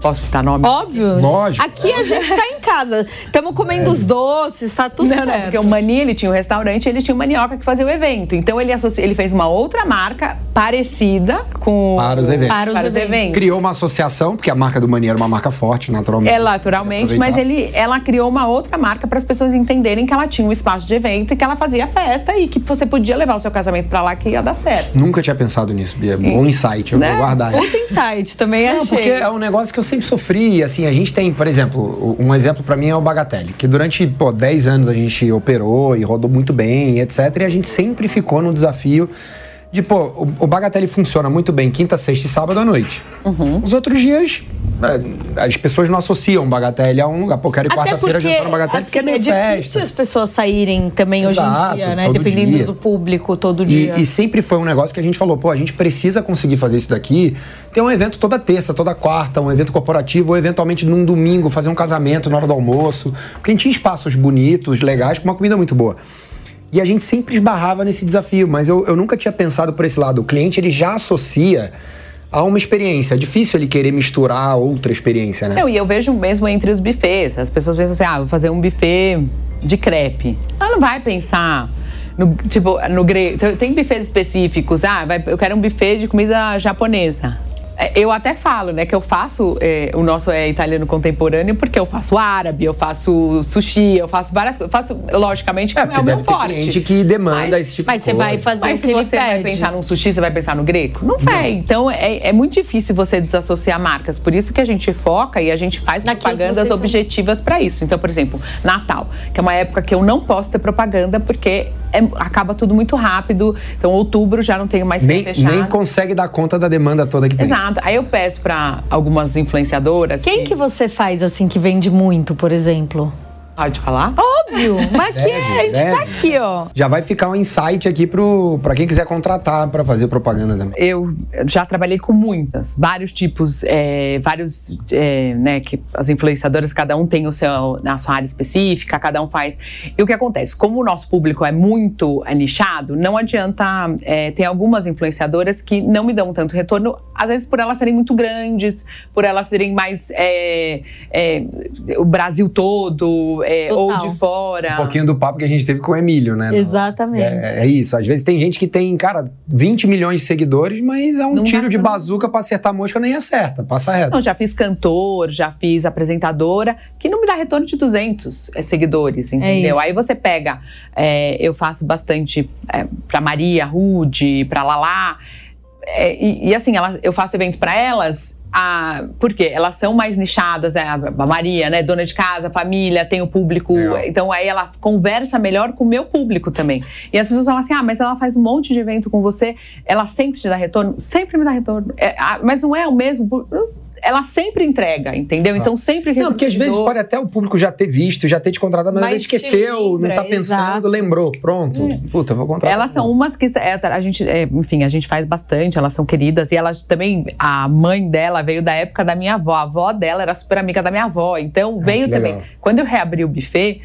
Posso citar nome? Óbvio. Lógico. Aqui a gente tá em casa. Estamos comendo é. os doces, tá tudo não, certo. Não, porque o Mani, ele tinha um restaurante ele tinha o Manioca que fazia o evento. Então ele, associa, ele fez uma outra marca parecida com... Para os eventos. Para os, para os eventos. eventos. Criou uma associação, porque a marca do Mani era uma marca forte, naturalmente. É, naturalmente, mas ele, ela criou uma outra marca para as pessoas entenderem que ela tinha um espaço de evento e que ela fazia festa e que você podia levar o seu casamento para lá que ia dar certo. Nunca tinha pensado nisso, Bia. Bom insight, eu né? vou guardar. Muito insight, também Não, achei. porque é um negócio que eu sempre sofri, assim, a gente tem, por exemplo, um exemplo para mim é o Bagatelle, que durante, pô, 10 anos a gente operou e rodou muito bem, etc. E a gente sempre ficou no desafio de, pô, o, o Bagatelle funciona muito bem quinta, sexta e sábado à noite. Uhum. Os outros dias, é, as pessoas não associam Bagatelle a um lugar. Pô, quero ir quarta-feira jantar no Bagatelle assim, porque é é festa. difícil as pessoas saírem também Exato, hoje em dia, né? Dependendo dia. do público, todo E, dia. e sempre foi um negócio que a gente falou, pô, a gente precisa conseguir fazer isso daqui. Ter um evento toda terça, toda quarta, um evento corporativo, ou eventualmente num domingo, fazer um casamento na hora do almoço. Porque a gente tinha espaços bonitos, legais, com uma comida muito boa. E a gente sempre esbarrava nesse desafio, mas eu, eu nunca tinha pensado por esse lado. O cliente ele já associa a uma experiência. É difícil ele querer misturar outra experiência, né? Não, e eu vejo mesmo entre os buffets. As pessoas pensam assim, ah, vou fazer um buffet de crepe. Ela não vai pensar no, tipo, no grego. Tem- buffets específicos. Ah, vai- eu quero um buffet de comida japonesa. É, Eu até falo, né, que eu faço, é, o nosso é italiano contemporâneo, porque eu faço árabe, eu faço sushi, eu faço várias coisas. Eu faço, logicamente, que É, não é o meu deve forte. cliente que demanda Mas- esse tipo Mas de você coisa. vai fazer Mas o se que você vai pensar num sushi, você vai pensar no greco? Não vai. Então é, é muito difícil você desassociar marcas. Por isso que a gente foca e a gente faz Naquilo propagandas objetivas para isso. Então, por exemplo, Natal, que é uma época que eu não posso ter propaganda porque é- acaba tudo muito rápido. Então, outubro já não tenho mais Nem, fechado. nem consegue dar conta da demanda toda que tem. Exato. Aí eu peço para algumas influenciadoras. Quem que você faz assim que vende muito, por exemplo? Pode falar? Óbvio, mas que Deve, a gente tá deve. aqui, ó. Já vai ficar um insight aqui pro, pra quem quiser contratar pra fazer propaganda também. Eu já trabalhei com muitas, vários tipos, é, vários, é, né, que as influenciadoras, cada um tem o seu, na sua área específica, cada um faz. E o que acontece? Como o nosso público é muito é, nichado, não adianta, é, tem algumas influenciadoras que não me dão tanto retorno, às vezes por elas serem muito grandes, por elas serem mais, é, é, o Brasil todo, é, ou de fora. Um pouquinho do papo que a gente teve com o Emílio, né? Exatamente. É, é isso. Às vezes tem gente que tem, cara, 20 milhões de seguidores, mas é um Não tiro de pra- bazuca pra acertar a mosca, nem acerta. Passa reto. Não, já fiz cantor, já fiz apresentadora, que não me dá retorno de 200 é, seguidores, entendeu? isso. Aí você pega, é, eu faço bastante é, pra Maria, Rude, pra Lala, é, e, e assim, elas, eu faço evento pra elas. Ah, por quê? Elas são mais nichadas, é, a Maria, né? Dona de casa, família, tem o público. Legal. Então aí ela conversa melhor com o meu público também. E as pessoas falam assim: ah, mas ela faz um monte de evento com você, ela sempre te dá retorno? Sempre me dá retorno. É, mas não é o mesmo. Ela sempre entrega, entendeu? Então sempre Não, porque às vezes pode até o público já ter visto, já ter te contratado, mas, Mas esqueceu, lembra, não tá pensando, exato. lembrou. Pronto. Puta, eu vou contratar. Elas são umas que é, a gente, é, enfim, a gente faz bastante, elas são queridas e elas também, a mãe dela veio da época da minha avó, a avó dela era super amiga da minha avó, então veio Ah, que também. Quando eu reabri o buffet,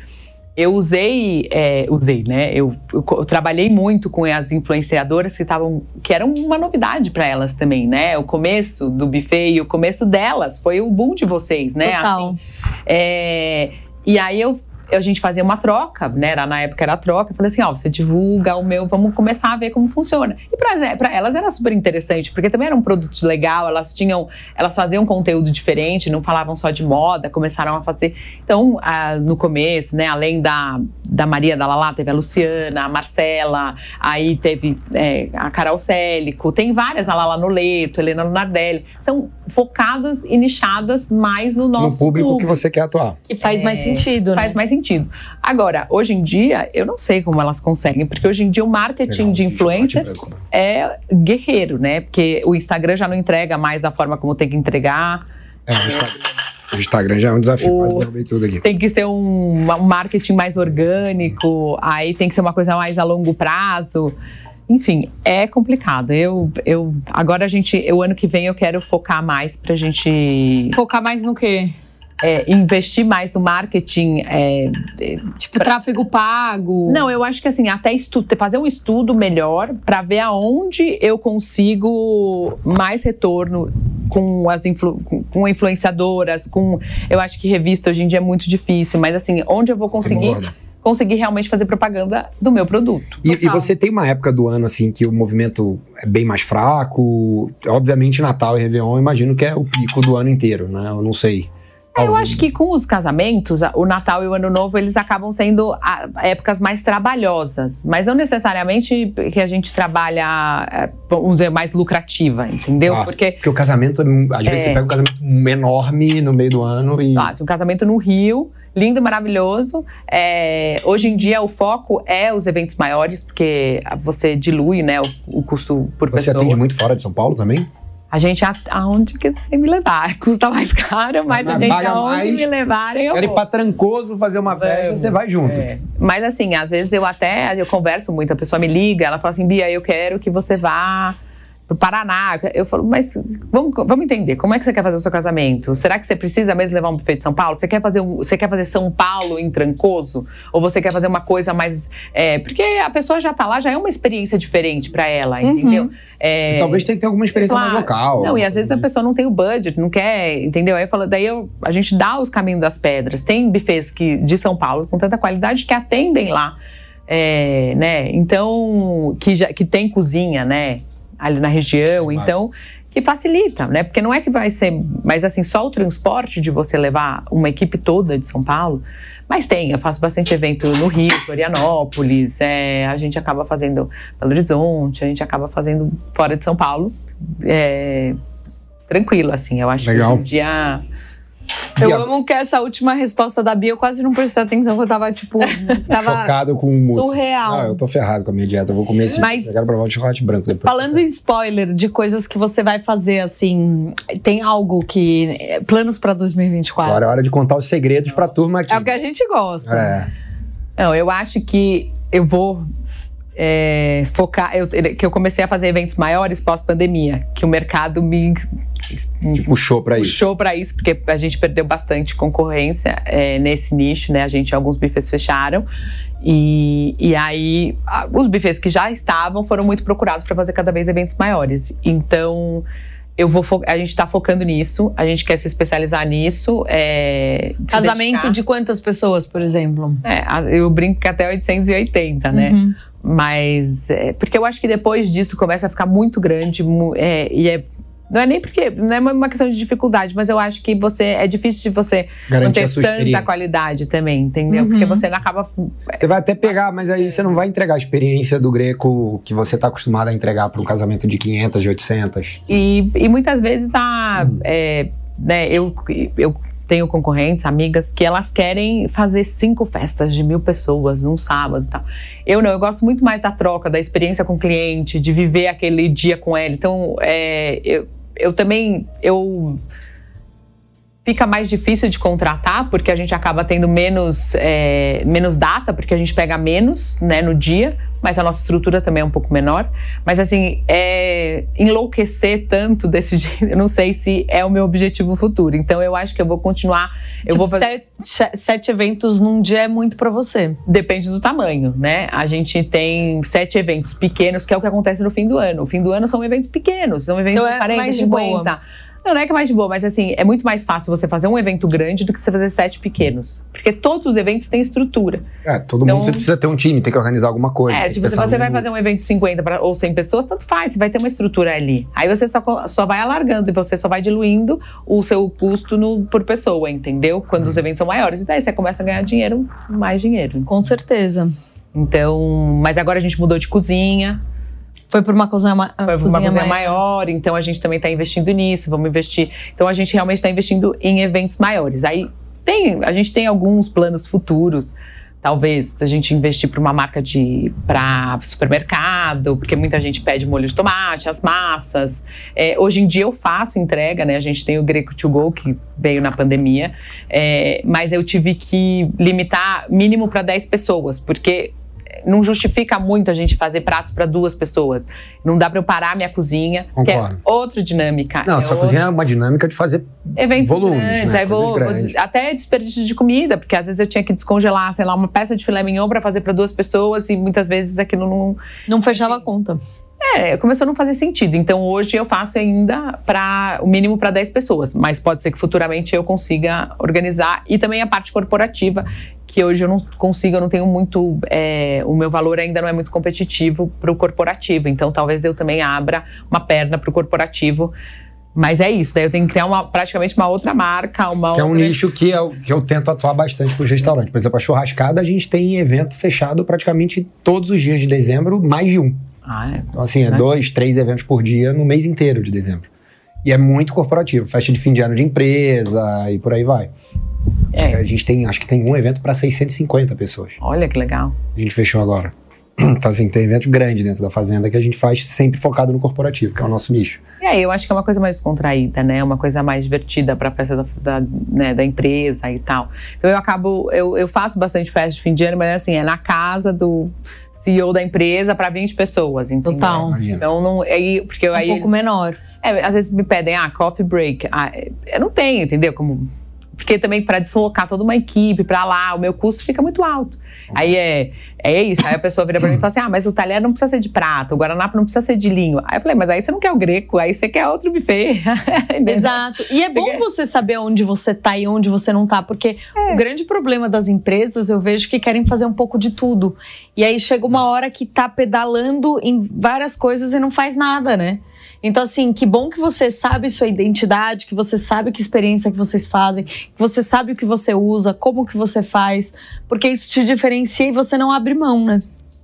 eu usei, é, usei, né? Eu, eu eu trabalhei muito com as influenciadoras que estavam, que eram uma novidade para elas também, né? O começo do buffet e o começo delas foi o boom de vocês, né? Total. Assim, é, e aí eu, a gente fazia uma troca, né? Era, na época era a troca. Eu falei assim: ó, você divulga o meu, vamos começar a ver como funciona. E para elas era super interessante, porque também era um produto legal, elas tinham, elas faziam conteúdo diferente, não falavam só de moda, começaram a fazer. Então, ah, no começo, né, além da, da Maria da Lala, teve a Luciana, a Marcela, aí teve é, a Carol Célico, tem várias, a Lala Noleto, Helena Nardelli. São focadas e nichadas mais no nosso No público que você quer atuar. Que faz mais sentido, né? Faz mais sentido. Agora, hoje em dia, eu não sei como elas conseguem, porque hoje em dia o marketing Legal, de influencers ótimo. é guerreiro, né? Porque o Instagram já não entrega mais da forma como tem que entregar. É, o Instagram, o Instagram já é um desafio, O- quase derrubei tudo aqui. Tem que ser um, um marketing mais orgânico, aí tem que ser uma coisa mais a longo prazo. Enfim, é complicado. Eu, eu agora a gente, o ano que vem eu quero focar mais pra gente Focar mais no quê? É, investir mais no marketing é, Tipo, tráfego pago. Não, eu acho que assim, até estu fazer um estudo melhor para ver aonde eu consigo mais retorno com as influ com, influenciadoras, com eu acho que revista hoje em dia é muito difícil, mas assim, onde eu vou conseguir conseguir realmente fazer propaganda do meu produto. E, e você tem uma época do ano, assim, que o movimento é bem mais fraco. Obviamente, Natal e Réveillon, eu imagino que é o pico do ano inteiro, né? Eu não sei. É, Eu acho que com os casamentos, o Natal e o Ano Novo, eles acabam sendo épocas mais trabalhosas. Mas não necessariamente que a gente trabalha, é, vamos dizer, mais lucrativa, entendeu? Ah, Porque Porque o casamento, às vezes É. você pega um casamento enorme no meio do ano e. Ah, tinha um casamento no Rio lindo, maravilhoso. É, hoje em dia o foco é os eventos maiores, porque você dilui né, o, o custo por Você pessoa. atende muito fora de São Paulo também? A gente, aonde quiser me levar. Custa mais caro, mas a gente, aonde mais. me levarem, eu Quero ir pra Trancoso fazer uma festa, você vai junto. É. Mas assim, às vezes eu até eu converso muito, a pessoa me liga, ela fala assim, Bia, eu quero que você vá pro Paraná. Eu falo, mas vamos, vamos entender, como é que você quer fazer o seu casamento? Será que você precisa mesmo levar um buffet de São Paulo? Você quer fazer, você quer fazer São Paulo em Trancoso? Ou você quer fazer uma coisa mais. é, porque a pessoa já tá lá, já é uma experiência diferente para ela, entendeu? É, Talvez tenha que ter alguma experiência mais local. Não, e às vezes a pessoa não tem o budget, não quer, entendeu? Aí eu falo, daí eu- a gente dá os caminhos das pedras. Tem buffets que, de São Paulo com tanta qualidade que atendem lá. é, né? Então, que, já, que tem cozinha, né? Ali na região. Massa. Então, que facilita, né? Porque não é que vai ser. Mas assim, só o transporte de você levar uma equipe toda de São Paulo. Mas tem, eu faço bastante evento no Rio, Florianópolis, é, a gente acaba fazendo Belo Horizonte, a gente acaba fazendo fora de São Paulo. É, tranquilo, assim, eu acho Legal. que hoje em dia. Eu Bia, amo que essa última resposta da Bia, eu quase não prestei atenção, que eu tava, tipo, tava Focado com mousse. surreal. Não, eu tô ferrado com a minha dieta. Eu vou comer esse. Mas- Eu quero provar o chocolate branco depois. Falando em spoiler de coisas que você vai fazer, assim, tem algo que. Planos pra 2024? Agora é hora de contar os segredos pra turma aqui. É o que a gente gosta. É. Não, eu acho que eu vou é, focar. Eu, que eu comecei a fazer eventos maiores pós-pandemia, que o mercado me Puxou pra isso. puxou para isso, porque a gente perdeu bastante concorrência é, nesse nicho, né? A gente, alguns bufês fecharam. E, e aí, a- os bufês que já estavam foram muito procurados para fazer cada vez eventos maiores. Então, eu vou a gente está focando nisso, a gente quer se especializar nisso. é, se Casamento de quantas pessoas, por exemplo? É, eu brinco que até 880, né? Uhum. Mas, é, porque eu acho que depois disso começa a ficar muito grande é, e é. Não é nem porque. Não é uma questão de dificuldade, mas eu acho que você. É difícil de você Garantir manter tanta qualidade também, entendeu? Uhum. Porque você não acaba. Você vai até pegar, mas aí você não vai entregar a experiência do greco que você tá acostumado a entregar para um casamento de 500, de 800. E, e muitas vezes a. é, né, eu, eu tenho concorrentes, amigas, que elas querem fazer cinco festas de mil pessoas num sábado e tal. Eu não, eu gosto muito mais da troca, da experiência com o cliente, de viver aquele dia com ele. Então, é, eu, eu também. Eu, fica mais difícil de contratar, porque a gente acaba tendo menos, é, menos data, porque a gente pega menos né, no dia, mas a nossa estrutura também é um pouco menor. Mas assim, é, enlouquecer tanto desse jeito, eu não sei se é o meu objetivo futuro. Então eu acho que eu vou continuar. Eu Tipo, vou fazer. sete, sete eventos num dia é muito pra você. Depende do tamanho, né? A gente tem sete eventos pequenos, que é o que acontece no fim do ano. O fim do ano são eventos pequenos, são eventos Então de é 40, mais de 50. boa. Não, não é que é mais de boa, mas assim, é muito mais fácil você fazer um evento grande do que você fazer sete pequenos. Porque todos os eventos têm estrutura. É, todo Então- mundo você precisa ter um time, tem que organizar alguma coisa. É, tipo, se você vai fazer um evento de 50 pra- ou 100 pessoas, tanto faz, você vai ter uma estrutura ali. Aí você só, só vai alargando e você só vai diluindo o seu custo no- por pessoa, entendeu? Quando Uhum. os eventos são maiores. E daí você começa a ganhar dinheiro, mais dinheiro. Com certeza. Então, mas agora a gente mudou de cozinha, Foi por uma cozinha, ma foi pra uma cozinha maior, então a gente também está investindo nisso, vamos investir. Então a gente realmente está investindo em eventos maiores. Aí tem, a gente tem alguns planos futuros. Talvez a gente investir para uma marca de para supermercado, porque muita gente pede molho de tomate, as massas. É, hoje em dia eu faço entrega, né? A gente tem o Greco to Go que veio na pandemia, é, mas eu tive que limitar mínimo para 10 pessoas, porque não justifica muito a gente fazer pratos para duas pessoas. Não dá para eu parar minha cozinha, que é Concordo. outra dinâmica. Não, é sua outra- cozinha é uma dinâmica de fazer eventos volumes, grandes, né? aí vou, até desperdício de comida, porque às vezes eu tinha que descongelar, sei lá, uma peça de filé mignon para fazer para duas pessoas e muitas vezes aquilo não Não fechava a conta. é, começou a não fazer sentido. Então hoje eu faço ainda para o mínimo para 10 pessoas, mas pode ser que futuramente eu consiga organizar e também a parte corporativa, que hoje eu não consigo, eu não tenho muito, é, o meu valor ainda não é muito competitivo para o corporativo. Então talvez eu também abra uma perna para o corporativo. Mas é isso, daí eu tenho que criar uma, praticamente uma outra marca, uma Que é outra... um nicho que eu, que eu tento atuar bastante com os restaurantes. Por exemplo, a churrascada, a gente tem evento fechado praticamente todos os dias de dezembro, mais de um. Ah, é. Então, assim, é Né? dois, três eventos por dia no mês inteiro de dezembro. E é muito corporativo. Festa de fim de ano de empresa e por aí vai. É. A gente tem, acho que tem um evento para 650 pessoas. Olha que legal. A gente fechou agora. Então, assim, tem eventos grandes dentro da fazenda que a gente faz sempre focado no corporativo, que é o nosso nicho. E aí, eu acho que é uma coisa mais contraída, né? Uma coisa mais divertida para a festa da, da, né, da, empresa e tal. Então, eu acabo, eu, eu faço bastante festa de fim de ano, mas assim, é na casa do CEO da empresa para 20 pessoas, entendeu? Total. Então, não, aí, porque um aí, pouco menor. É, às vezes me pedem, ah, coffee break. Ah, eu não tenho, entendeu? Como porque também para deslocar toda uma equipe para lá, o meu custo fica muito alto. Aí é, é isso. Aí a pessoa vira para mim e fala assim: ah, mas o talher não precisa ser de prata, o guardanapo não precisa ser de linho. Aí eu falei: mas aí você não quer o greco, aí você quer outro buffet. Exato. E é você bom quer... você saber onde você tá e onde você não tá, porque é. o grande problema das empresas eu vejo que querem fazer um pouco de tudo. E aí chega uma hora que tá pedalando em várias coisas e não faz nada, né? Então, assim, que bom que você sabe sua identidade, que você sabe que experiência que vocês fazem, que você sabe o que você usa, como que você faz, porque isso te diferencia e você não abre mão, né?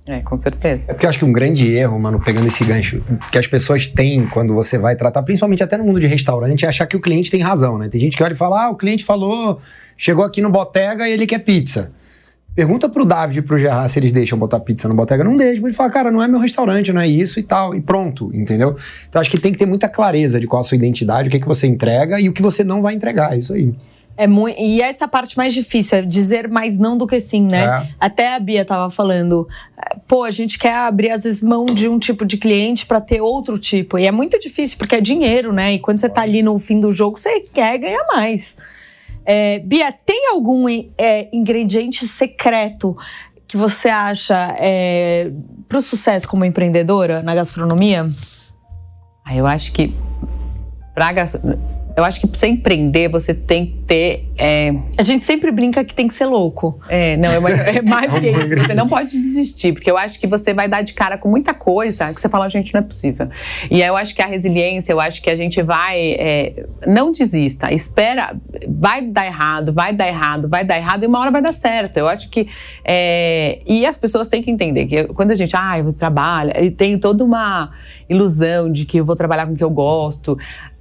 É, com certeza. É porque eu acho que um grande erro, mano, pegando esse gancho, que as pessoas têm quando você vai tratar, principalmente até no mundo de restaurante, é achar que o cliente tem razão, né? Tem gente que olha e fala, ah, o cliente falou, chegou aqui no Botega e ele quer pizza. Pergunta pro David e pro Gerard se eles deixam botar pizza no Botega. Não deixam. Ele fala, cara, não é meu restaurante, não é isso e tal. E pronto, entendeu? Então acho que tem que ter muita clareza de qual a sua identidade, o que, é que você entrega e o que você não vai entregar. É isso aí. É muito, e essa parte mais difícil, é dizer mais não do que sim, né? É. Até a Bia tava falando, pô, a gente quer abrir às vezes mão de um tipo de cliente para ter outro tipo. E é muito difícil porque é dinheiro, né? E quando você tá ali no fim do jogo, você quer ganhar mais. É, Bia, tem algum é, ingrediente secreto que você acha é, para o sucesso como empreendedora na gastronomia? Ah, eu acho que para eu acho que pra você empreender, você tem que ter. É... A gente sempre brinca que tem que ser louco. É, não, é mais, é mais que isso. Você não pode desistir, porque eu acho que você vai dar de cara com muita coisa que você fala, gente, não é possível. E aí eu acho que a resiliência, eu acho que a gente vai. É, não desista, espera, vai dar errado, vai dar errado, vai dar errado, e uma hora vai dar certo. Eu acho que. É, e as pessoas têm que entender que quando a gente, ah, eu trabalho, e tem toda uma ilusão de que eu vou trabalhar com o que eu gosto.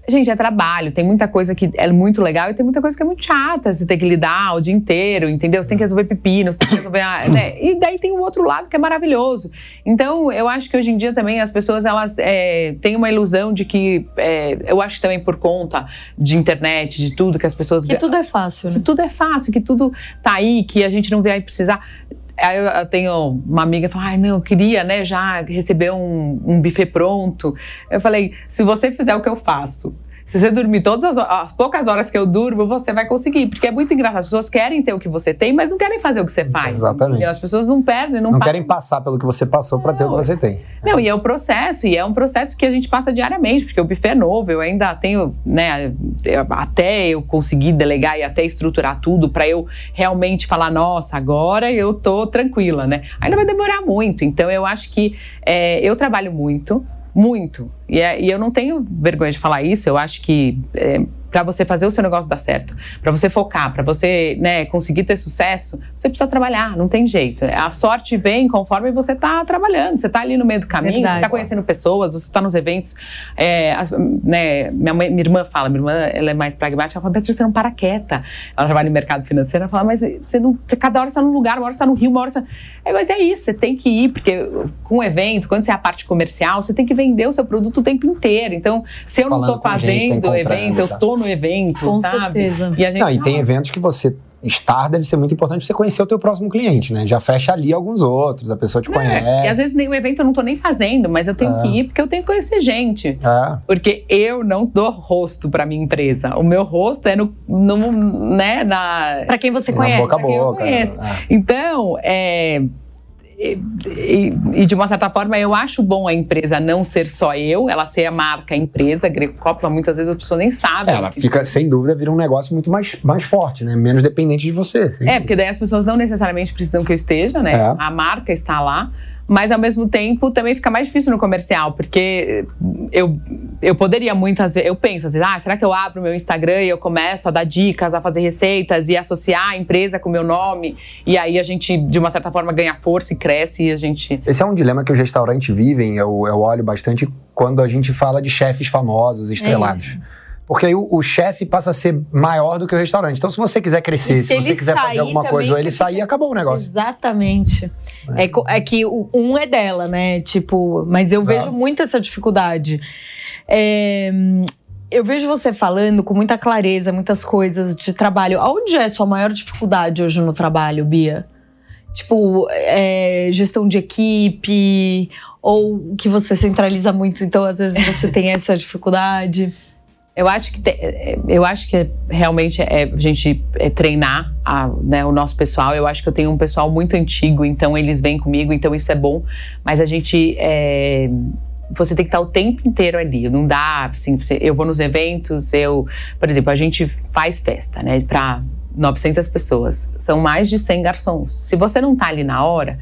Gente, é trabalho, tem muita coisa que é muito legal e tem muita coisa que é muito chata. Você tem que lidar o dia inteiro, entendeu? Você tem que resolver pepino, você tem que resolver. né? E daí tem o outro lado que é maravilhoso. Então, eu acho que hoje em dia também as pessoas elas é, têm uma ilusão de que. É, eu acho também por conta de internet, de tudo que as pessoas. Que tudo é fácil, né? Que tudo é fácil, que tudo tá aí, que a gente não vai precisar. Aí eu tenho uma amiga que fala, ai, não, eu queria, né, já receber um, um buffet pronto. Eu falei, se você fizer o que eu faço, se você dormir todas as, as, poucas horas que eu durmo, você vai conseguir. Porque é muito engraçado. As pessoas querem ter o que você tem, mas não querem fazer o que você faz. Exatamente. As pessoas não perdem, não Não querem passar pelo que você passou para ter o que você tem. Não, é e é o processo. E é um processo que a gente passa diariamente, porque o buffet é novo. Eu ainda tenho, né, até eu conseguir delegar e até estruturar tudo para eu realmente falar, nossa, agora eu tô tranquila, né? Ainda vai demorar muito. Então eu acho que é, eu trabalho muito muito. E, é, e, eu não tenho vergonha de falar isso, eu acho que é, para você fazer o seu negócio dar certo, para você focar, para você né, conseguir ter sucesso, você precisa trabalhar, não tem jeito. A sorte vem conforme você está trabalhando, você está ali no meio do caminho, Verdade. você está conhecendo pessoas, você está nos eventos. É, né, minha, mãe, minha irmã fala, minha irmã ela é mais pragmática, ela fala, Beatriz, você não para quieta. Ela trabalha no mercado financeiro, ela fala, mas você não, você, cada hora está num lugar, uma hora está no Rio, uma hora está... É, mas é isso, você tem que ir, porque com o evento, quando você é a parte comercial, você tem que vender o seu produto o tempo inteiro. Então, se eu Falando não estou fazendo o evento, eu estou no evento, Com sabe? certeza. E, a gente não, e tem eventos que você estar deve ser muito importante para você conhecer o teu próximo cliente, né? Já fecha ali alguns outros, a pessoa te não, conhece. E às vezes nem o evento eu não tô nem fazendo, mas eu tenho é. que ir porque eu tenho que conhecer gente. É. Porque eu não dou rosto para minha empresa. O meu rosto é no, no né, na para quem você conhece. Boca a boca. É. Então, é e, e, de uma certa forma eu acho bom a empresa não ser só eu, ela ser a marca a empresa, Greco Coppola, muitas vezes a pessoa nem sabe. Ela fica, sem dúvida, vira um negócio muito mais, mais forte, né? Menos dependente de você. É, porque daí as pessoas não necessariamente precisam que eu esteja, né? É. A marca está lá mas ao mesmo tempo também fica mais difícil no comercial, porque eu, eu poderia muitas vezes, eu penso assim, ah, será que eu abro meu Instagram e eu começo a dar dicas, a fazer receitas e associar a empresa com o meu nome, e aí a gente, de uma certa forma, ganha força e cresce e a gente... Esse é um dilema que os restaurantes vivem, eu, eu olho bastante quando a gente fala de chefes famosos, estrelados. É Porque aí o, o chefe passa a ser maior do que o restaurante. Então, se você quiser crescer, E se, se você quiser fazer alguma coisa, ou ele sair, fica- acabou o negócio. Exatamente. É, co- é que o- um é dela, né? Tipo, mas eu Exato. vejo muito essa dificuldade. É, eu vejo você falando com muita clareza, muitas coisas de trabalho. Aonde é a sua maior dificuldade hoje no trabalho, Bia? Tipo, é, gestão de equipe, ou que você centraliza muito, então às vezes você tem essa dificuldade. Eu acho que te- eu acho que realmente é a gente é treinar a, né, o nosso pessoal. Eu acho que eu tenho um pessoal muito antigo, então eles vêm comigo, então isso é bom. Mas a gente é, você tem que estar o tempo inteiro ali. Não dá assim, você- eu vou nos eventos, eu, por exemplo, a gente faz festa, né, para 900 pessoas. São mais de 100 garçons. Se você não tá ali na hora,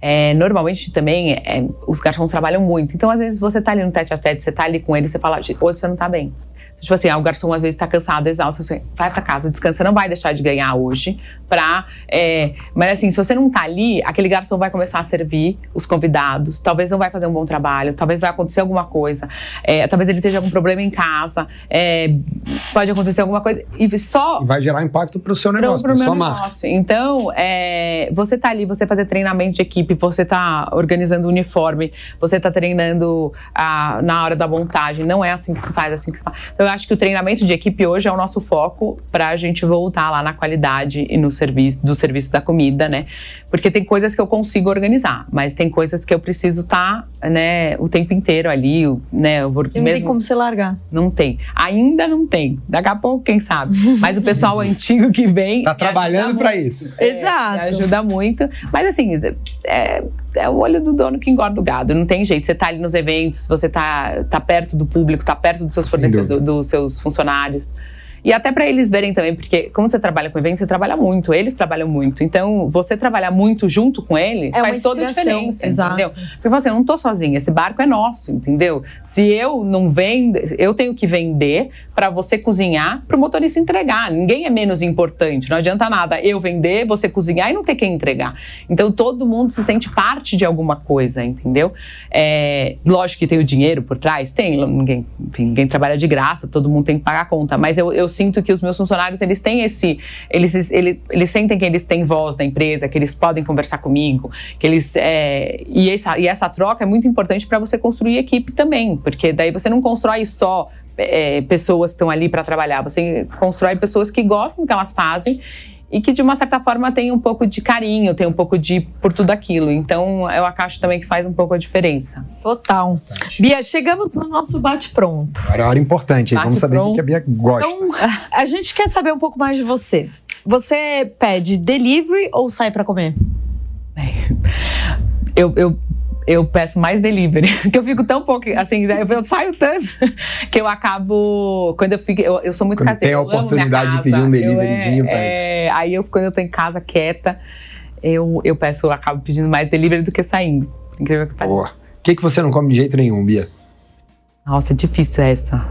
é, normalmente também é, os garçons trabalham muito. Então, às vezes, você tá ali no tete a tete, você tá ali com ele, você fala, hoje você não tá bem. Tipo assim, ah, o garçom às vezes tá cansado, exausto, você vai pra casa, descansa, você não vai deixar de ganhar hoje pra. é, mas assim, se você não tá ali, aquele garçom vai começar a servir os convidados, talvez não vai fazer um bom trabalho, talvez vai acontecer alguma coisa, é, talvez ele esteja com problema em casa, é, pode acontecer alguma coisa, e só vai gerar impacto pro seu negócio, pro meu sua marca. negócio. Então, é, você tá ali, você fazer treinamento de equipe, você tá organizando o uniforme, você tá treinando a- na hora da montagem. Não é assim que se faz, é assim que se faz. Então, eu acho que o treinamento de equipe hoje é o nosso foco pra gente voltar lá na qualidade e no serviço, do serviço da comida, né? Porque tem coisas que eu consigo organizar, mas tem coisas que eu preciso estar, né, o tempo inteiro ali, o- né? Eu vou Não tem mesmo como você largar. não tem. Ainda não tem. Daqui a pouco, quem sabe. Mas o pessoal antigo que vem. Tá trabalhando muito. isso. É, Exato. ajuda muito. Mas assim, é, é o olho do dono que engorda o gado. Não tem jeito. Você tá ali nos eventos, você tá, tá perto do público, tá perto dos seus fornecedores, dos seus funcionários. E até para eles verem também, porque como você trabalha com eventos, você trabalha muito, eles trabalham muito. Então, você trabalhar muito junto com ele É faz toda a diferença, exato. entendeu? Porque você, eu não tô sozinha, esse barco é nosso, entendeu? Se eu não vendo, eu tenho que vender para você cozinhar, para o motorista entregar. Ninguém é menos importante. Não adianta nada eu vender, você cozinhar e não ter quem entregar. Então todo mundo se sente parte de alguma coisa, entendeu? É, lógico que tem o dinheiro por trás, tem. Ninguém, enfim, ninguém trabalha de graça, todo mundo tem que pagar a conta. Mas eu, eu sinto que os meus funcionários eles têm esse, eles, eles, eles sentem que eles têm voz na empresa, que eles podem conversar comigo, que eles é, e essa e essa troca é muito importante para você construir equipe também, porque daí você não constrói só é, pessoas que estão ali para trabalhar, você constrói pessoas que gostam do que elas fazem e que de uma certa forma tem um pouco de carinho, tem um pouco de por tudo aquilo. Então eu acho também que faz um pouco a diferença. Total. Bia, chegamos no nosso bate-pronto. Agora é uma hora importante. Bate vamos saber o que a Bia gosta. Então, a gente quer saber um pouco mais de você. Você pede delivery ou sai pra comer? Eu, eu, eu peço mais delivery, porque eu fico tão pouco, assim, eu, eu saio tanto que eu acabo. Quando eu fico. Eu, eu sou muito Quando caseira. tem a oportunidade de casa, pedir um deliveryzinho, é, pede. é, Aí eu, quando eu tô em casa quieta, eu, eu peço, eu acabo pedindo mais delivery do que saindo. Incrível que pareça. O que, que você não come de jeito nenhum, Bia? Nossa, é difícil essa.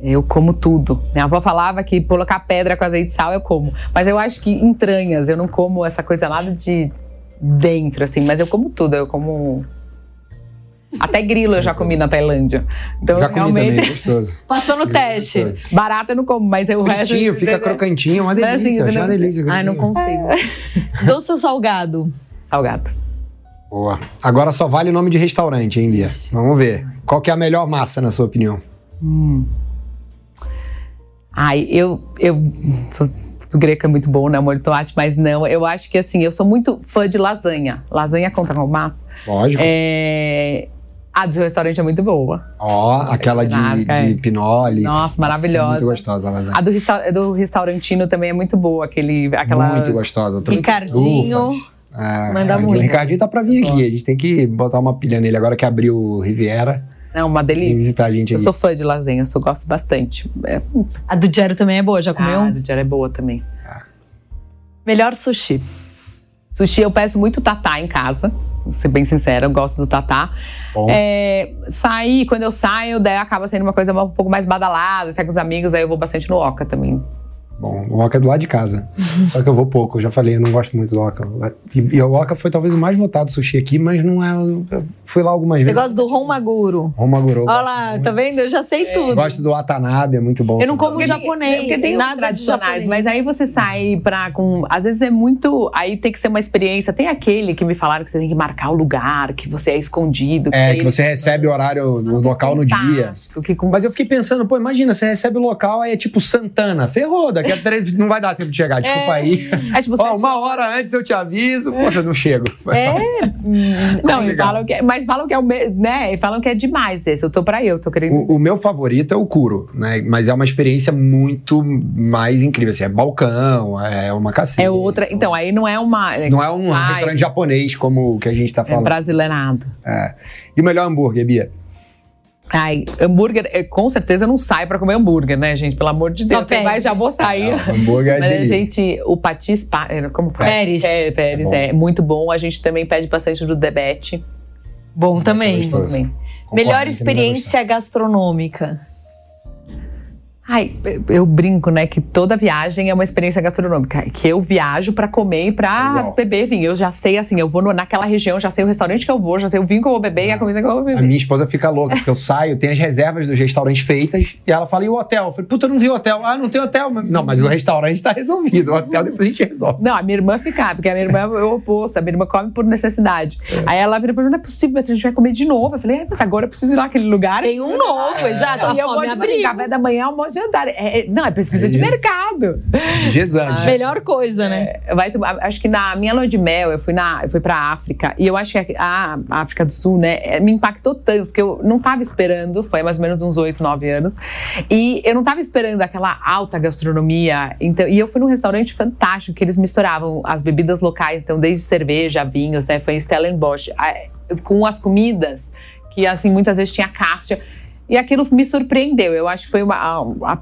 Eu como tudo. Minha avó falava que colocar pedra com azeite e sal eu como. Mas eu acho que entranhas, eu não como essa coisa nada de dentro, assim. Mas eu como tudo, eu como. Até grilo eu já comi na Tailândia. Então, Já comi realmente. também, gostoso. Passou no teste. Gostoso. Barata eu não como, mas eu o resto. Fritinho, fica crocantinho, uma Não é delícia. assim, achei você uma não- delícia. Ai, não crocantinho. consigo. Doce ou salgado? Salgado. Boa. Agora só vale o nome de restaurante, hein, Bia? Vamos ver. Qual que é a melhor massa, na sua opinião? Ai, eu. eu sou, o greco é muito bom, né? O molho de tomate, mas não. Eu acho que assim, eu sou muito fã de lasanha. Lasanha conta com massa. Lógico. É. A do seu restaurante é muito boa. Ó, aquela de, é. de pinole. Nossa, maravilhosa. Muito gostosa a lasanha. A do, resta do restaurantino também é muito boa, aquele, aquela. Muito gostosa. Ricardinho. É, Manda o muito. Ricardinho tá pra vir aqui. A gente tem que botar uma pilha nele agora que abriu o Riviera. Não, uma delícia. visitar a gente Eu aqui. sou fã de lasanha, eu só gosto bastante. É, A do Jero também é boa, já comeu? Ah, a do Diário é boa também. Melhor sushi. Sushi, eu peço muito tatá em casa. Vou ser bem sincera, eu gosto do tatá. É, sair, quando eu saio, daí acaba sendo uma coisa um pouco mais badalada, sai com os amigos, aí eu vou bastante no Oca também. Bom, o Oca é do lado de casa. Só que eu vou pouco, eu já falei, eu não gosto muito do Oca. E, e o Oca foi talvez o mais votado sushi aqui, mas não é. Eu fui lá algumas Você vezes. gosta do Romaguro? Romaguro. Olha lá, tá vendo? Eu já sei tudo. Eu gosto do Watanabe, é muito bom. Eu não como japonês. Porque tem nada tradicionais, japonês. mas aí você sai pra com. Às vezes é muito. Aí tem que ser uma experiência. Tem aquele que me falaram que você tem que marcar o lugar, que você é escondido. É, aí que você recebe o horário no local no dia. Que com... Mas eu fiquei pensando, pô, imagina, você recebe o local, aí é tipo Santana. Ferrou, daqui a três, não vai dar tempo de chegar, desculpa aí. É tipo, Ó, você- uma hora antes eu te aviso, pô, eu não chego. É. Não, legal. falam que, é- mas falam que é o né? Falam que é demais esse. Eu tô pra eu, tô querendo. O, o meu favorito é o Kuro, né? Mas é uma experiência muito mais incrível. Assim, é balcão, é uma cacete. É outra. Então, aí não é uma. Não é um Ai, restaurante japonês como o que a gente tá É falando. brasileirado. É. E o melhor hambúrguer, Bia? Ai, hambúrguer, é, com certeza eu não saio pra comer hambúrguer, né, gente? Pelo amor de Só Deus. Tem pede. mais, já vou sair. Não, hambúrguer é Mas a delícia. gente, o Patis, Pa- é, como Pérez. É, Pérez, É bom. é, muito bom. A gente também pede bastante do Debete. Bom também. Gostoso. também. Melhor não experiência gastronômica. Ai, eu brinco, né, que toda viagem é uma experiência gastronômica. Que eu viajo pra comer e pra Igual. beber vinho. Eu já sei, assim, eu vou no- naquela região, já sei o restaurante que eu vou, já sei o vinho que eu vou beber e a comida que eu vou A beber. minha esposa fica louca, porque eu saio, tem as reservas dos restaurantes feitas, e ela fala, e o hotel? Eu falei, puta, eu não vi o hotel. Ah, não tem hotel. Não, mas o restaurante tá resolvido. O hotel depois a gente resolve. Não, a minha irmã fica, porque a minha irmã é o oposto, a minha irmã come por necessidade. Aí ela vira pra mim, não é possível, mas a gente vai comer de novo. Eu falei, é, mas agora eu preciso ir lá naquele lugar. Tem um novo, exato. A E eu vou, fome tipo assim, abriga. café da manhã, almoço É, é- não, é pesquisa É de mercado. Gesante. Melhor coisa, né? É, mas, acho que na minha lua de mel, eu fui, na, eu fui pra África. E eu acho que a, a África do Sul, né, é, me impactou tanto, porque eu não tava esperando, foi mais ou menos uns 8, 9 anos. E eu não tava esperando aquela alta gastronomia. Então, e eu fui num restaurante fantástico, que eles misturavam as bebidas locais, então desde cerveja, vinhos, né, foi em Stellenbosch, a- com as comidas, que assim, muitas vezes tinha cástia. E aquilo me surpreendeu. Eu acho que foi uma. a-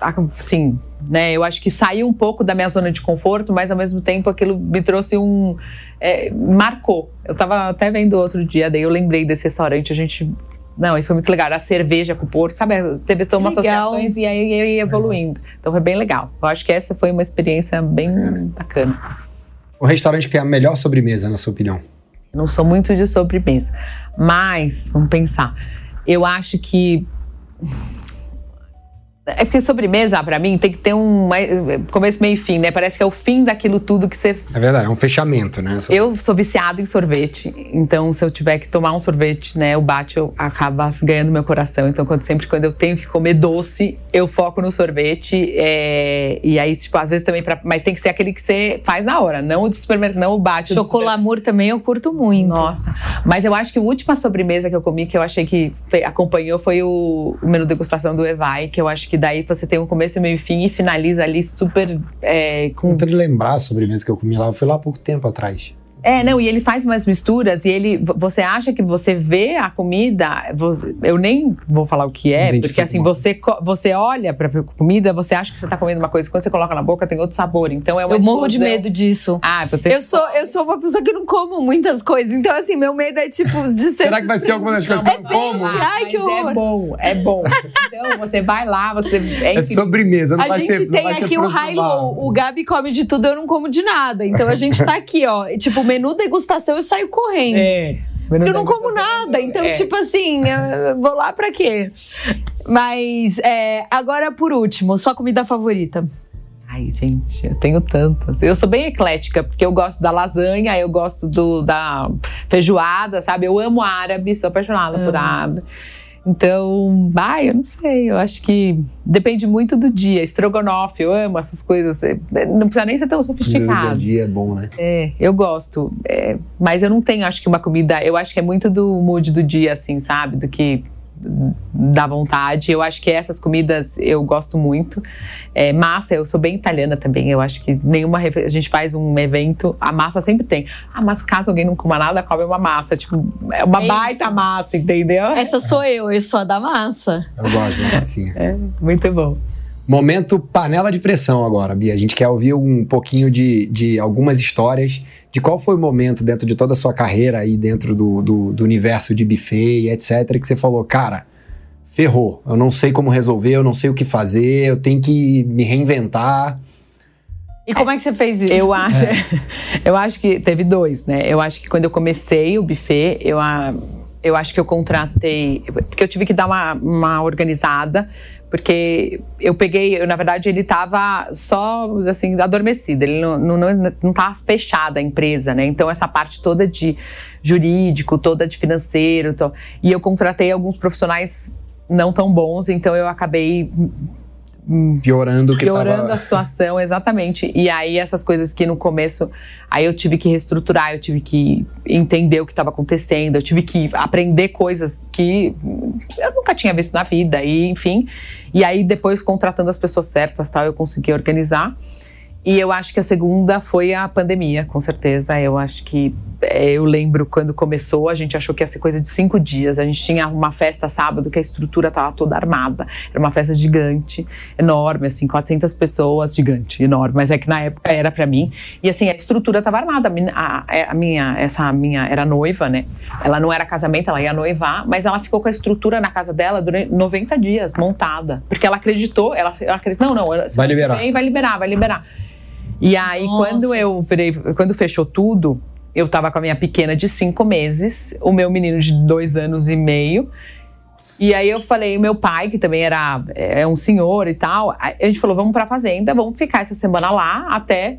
a- assim, né? Eu acho que saiu um pouco da minha zona de conforto, mas ao mesmo tempo aquilo me trouxe um. é, marcou. Eu tava até vendo outro dia, daí eu lembrei desse restaurante, a gente. Não, e foi muito legal. A cerveja com o Porto, sabe? Teve legal. associações e aí eu ia evoluindo. Então foi bem legal. Eu acho que essa foi uma experiência bem bacana. O restaurante que tem a melhor sobremesa, na sua opinião? Não sou muito de sobremesa. Mas, vamos pensar. Eu acho que. É porque sobremesa, pra mim, tem que ter um começo, meio e fim, né? Parece que é o fim daquilo tudo que você. É verdade, é um fechamento, né? Eu sou viciado em sorvete, então se eu tiver que tomar um sorvete, né, o bate eu acaba ganhando meu coração. Então, quando, sempre quando eu tenho que comer doce, eu foco no sorvete. é, e aí, tipo, às vezes também, pra, mas tem que ser aquele que você faz na hora, não o de supermercado, não o bate. do Chocolamur também eu curto muito. nossa, mas eu acho que a última sobremesa que eu comi, que eu achei que acompanhou, foi o, o menu degustação do Evai, que eu acho que daí você tem um começo, meio e fim e finaliza ali super é, com Tentando lembrar a sobremesa que eu comi lá, eu fui lá há pouco tempo atrás. É, não, e ele faz umas misturas e ele. vo- Você acha que você vê a comida. você- eu nem vou falar o que é, porque assim, você, você olha pra comida, você acha que você tá comendo uma coisa, quando você coloca na boca tem outro sabor. Então é uma Eu morro de explosão. medo disso. Ah, você. Eu sou, eu sou uma pessoa que não como muitas coisas. Então, assim, meu medo é tipo de ser. Será que vai ser alguma das coisas que eu não como? Ai, que horror. É bom, é bom. Então você vai lá, você. É, É sobremesa, não A vai gente ser não tem vai ser aqui o high low. O Gabi come de tudo, eu não como de nada. Então a gente tá aqui, ó. Tipo, menu degustação, eu saio correndo. É. Porque eu não como nada. Então, É. tipo assim, eu vou lá pra quê? Mas, é, agora por último, sua comida favorita. Ai, gente, eu tenho tantas. Eu sou bem eclética, porque eu gosto da lasanha, eu gosto do, da feijoada, sabe? Eu amo árabe, sou apaixonada por árabe. Então, ai, eu não sei, eu acho que depende muito do dia. Estrogonofe, eu amo essas coisas. É, Não precisa nem ser tão sofisticado. dia é bom, né? É, eu gosto. É, mas eu não tenho, acho que uma comida. Eu acho que é muito do mood do dia, assim, sabe? Do que dá vontade. Eu acho que essas comidas eu gosto muito. É, massa, eu sou bem italiana também. Eu acho que nenhuma. A gente faz um evento, a massa sempre tem. Ah, mas caso alguém não coma nada, come uma massa. Tipo, é uma É baita isso. massa, entendeu? Essa sou eu, eu sou a da massa. Eu gosto da massinha. É, muito bom. Momento panela de pressão agora, Bia. A gente quer ouvir um pouquinho de, de algumas histórias de qual foi o momento dentro de toda a sua carreira aí dentro do, do, do universo de buffet e etc. que você falou, cara, ferrou. Eu não sei como resolver, eu não sei o que fazer, eu tenho que me reinventar. E como é que você fez isso? Eu acho, é. eu acho que teve dois, né? Eu acho que quando eu comecei o buffet, eu, eu acho que eu contratei, porque eu tive que dar uma, uma organizada, porque eu peguei, eu, na verdade, ele estava só, assim, adormecido, ele não, não, não, não tava fechada a empresa, né? Então, essa parte toda de jurídico, toda de financeiro, e eu contratei alguns profissionais não tão bons, então eu acabei piorando o que piorando tava... a situação exatamente. E aí essas coisas que no começo aí eu tive que reestruturar eu tive que entender o que estava acontecendo eu tive que aprender coisas que eu nunca tinha visto na vida e enfim. E aí depois contratando as pessoas certas tal eu consegui organizar e eu acho que a segunda foi a pandemia, com certeza. Eu acho que é, eu lembro quando começou, a gente achou que ia ser coisa de cinco dias. A gente tinha uma festa sábado que a estrutura estava toda armada. Era uma festa gigante, enorme, assim, 400 pessoas, gigante, enorme. Mas é que na época era para mim. E assim, a estrutura estava armada. A, a, a, minha, essa minha era noiva, né? Ela não era casamento, ela ia noivar, mas ela ficou com a estrutura na casa dela durante 90 dias montada, porque ela acreditou, ela, ela acreditou, não, não, vai liberar, vai liberar, vai liberar. E aí, Nossa. quando eu virei, quando fechou tudo, eu tava com a minha pequena de cinco meses, o meu menino de dois anos e meio. E aí eu falei, meu pai, que também era é um senhor e tal, a gente falou, vamos pra fazenda, vamos ficar essa semana lá até.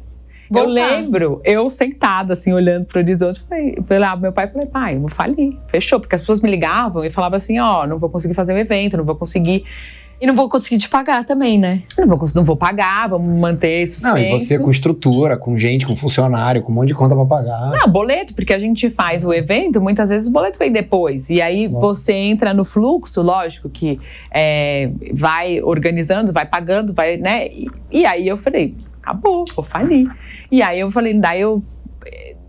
Voltar. Eu lembro, eu sentada, assim, olhando pro horizonte, falei, falei ah, meu pai, falei, pai, eu vou falir. Fechou, porque as pessoas me ligavam e falavam assim, ó, oh, não vou conseguir fazer o evento, não vou conseguir. E não vou conseguir te pagar também, né? Não vou, não vou pagar, vamos manter isso. Não, e você com estrutura, com gente, com funcionário, com um monte de conta pra pagar. Não, boleto, porque a gente faz o evento, muitas vezes o boleto vem depois. E aí Bom. você entra no fluxo, lógico, que é, vai organizando, vai pagando, vai, né? E, e aí eu falei, acabou, vou falir. E aí eu falei, daí eu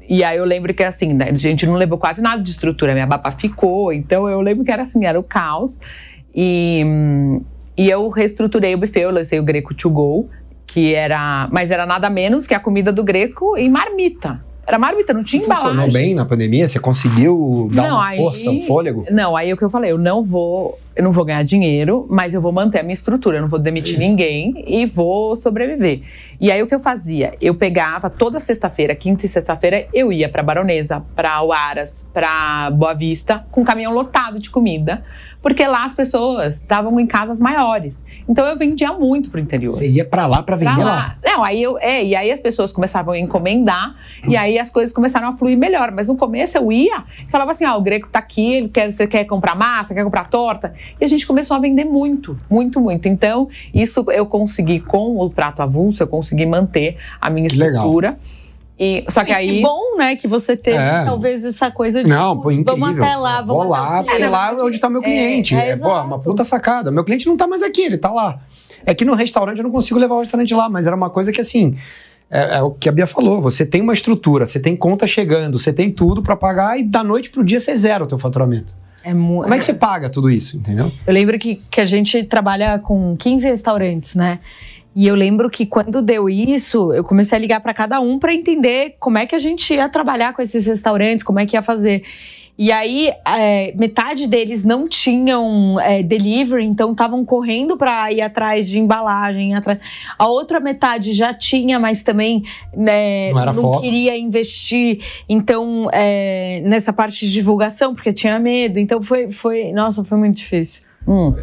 e aí eu lembro que assim, né, a gente não levou quase nada de estrutura, minha baba ficou, então eu lembro que era assim, era o caos. E, e eu reestruturei o buffet, eu lancei o Greco to Go, que era. Mas era nada menos que a comida do Greco em marmita. Era marmita, não tinha embalagem. Funcionou bem na pandemia? Você conseguiu dar não, uma aí, força, um fôlego? Não, aí é o que eu falei, eu não vou, eu não vou ganhar dinheiro, mas eu vou manter a minha estrutura, eu não vou demitir Isso. ninguém e vou sobreviver. E aí o que eu fazia? Eu pegava toda sexta-feira, quinta e sexta-feira, eu ia para Baronesa, para Uaras, para Boa Vista, com um caminhão lotado de comida porque lá as pessoas estavam em casas maiores. Então eu vendia muito pro interior. Você ia para lá para vender pra lá. lá. Não, aí eu, é, e aí as pessoas começavam a encomendar e aí as coisas começaram a fluir melhor. Mas no começo eu ia e falava assim: "Ah, o Greco tá aqui, ele quer, você quer comprar massa, quer comprar torta?" E a gente começou a vender muito, muito, muito. Então, isso eu consegui com o prato avulso, eu consegui manter a minha estrutura. Legal. E, só que e aí. Que bom, né? Que você teve é. talvez essa coisa de. Não, pô, incrível. Vamos até lá, vamos Vou lá, porque é, lá é onde está o meu cliente. É, é, é pô, uma puta sacada. Meu cliente não está mais aqui, ele está lá. É que no restaurante eu não consigo levar o restaurante lá, mas era uma coisa que assim. É, é, o que a Bia falou, você tem uma estrutura, você tem conta chegando, você tem tudo para pagar e da noite pro dia você zera o teu faturamento. É Como é que você paga tudo isso, entendeu? Eu lembro que, que a gente trabalha com 15 restaurantes, né? E eu lembro que quando deu isso, eu comecei a ligar para cada um para entender como é que a gente ia trabalhar com esses restaurantes, como é que ia fazer. E aí, é, metade deles não tinham é, delivery, então estavam correndo para ir atrás de embalagem. Atrás. A outra metade já tinha, mas também né, não, não queria investir. Então, é, nessa parte de divulgação, porque tinha medo. Então, foi, foi nossa, foi muito difícil. Hum.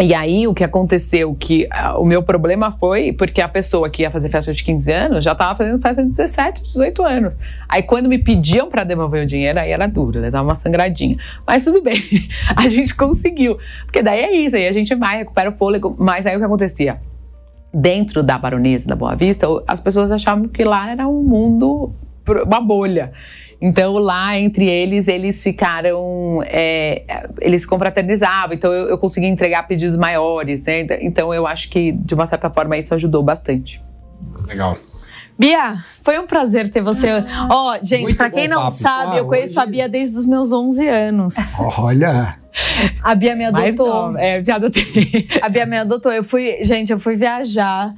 E aí, o que aconteceu, que uh, o meu problema foi porque a pessoa que ia fazer festa de 15 anos já estava fazendo festa de 17, 18 anos. Aí, quando me pediam para devolver o dinheiro, aí era duro, né? Dava uma sangradinha. Mas tudo bem, a gente conseguiu. Porque daí é isso, aí a gente vai, recupera o fôlego. Mas aí o que acontecia? Dentro da baronesa da Boa Vista, as pessoas achavam que lá era um mundo, uma bolha. Então, lá entre eles, eles ficaram. É, eles confraternizavam, então eu, eu consegui entregar pedidos maiores, né? Então, eu acho que, de uma certa forma, isso ajudou bastante. Legal. Bia, foi um prazer ter você. Ah. Ó, oh, gente, para quem não papo. sabe, ah, eu conheço hoje... a Bia desde os meus 11 anos. Olha! A Bia me adotou. é, eu te adotei. A Bia me adotou. Eu fui, gente, eu fui viajar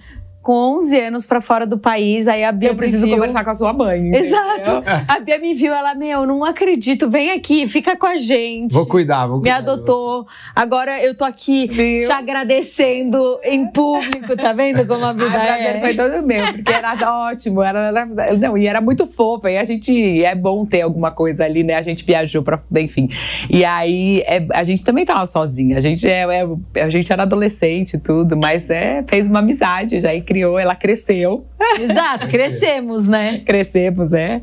com 11 anos pra fora do país. Aí a Bia Eu preciso me viu. conversar com a sua mãe. Exato. entendeu? A Bia me viu, ela, meu, não acredito, vem aqui, fica com a gente. Vou cuidar, vou Me cuidar. de adotou. Agora eu tô aqui Viu? te agradecendo em público, tá vendo como a vida prazer é? foi todo meu, porque era ótimo. Era, era- não, e era muito fofa. E a gente. É bom ter alguma coisa ali, né? A gente viajou pra. Enfim. E aí, é, a gente também tava sozinha. A gente, é, é- a gente era adolescente e tudo, mas é, fez uma amizade já e criou. Ela cresceu. Exato, crescemos, né? Crescemos, é.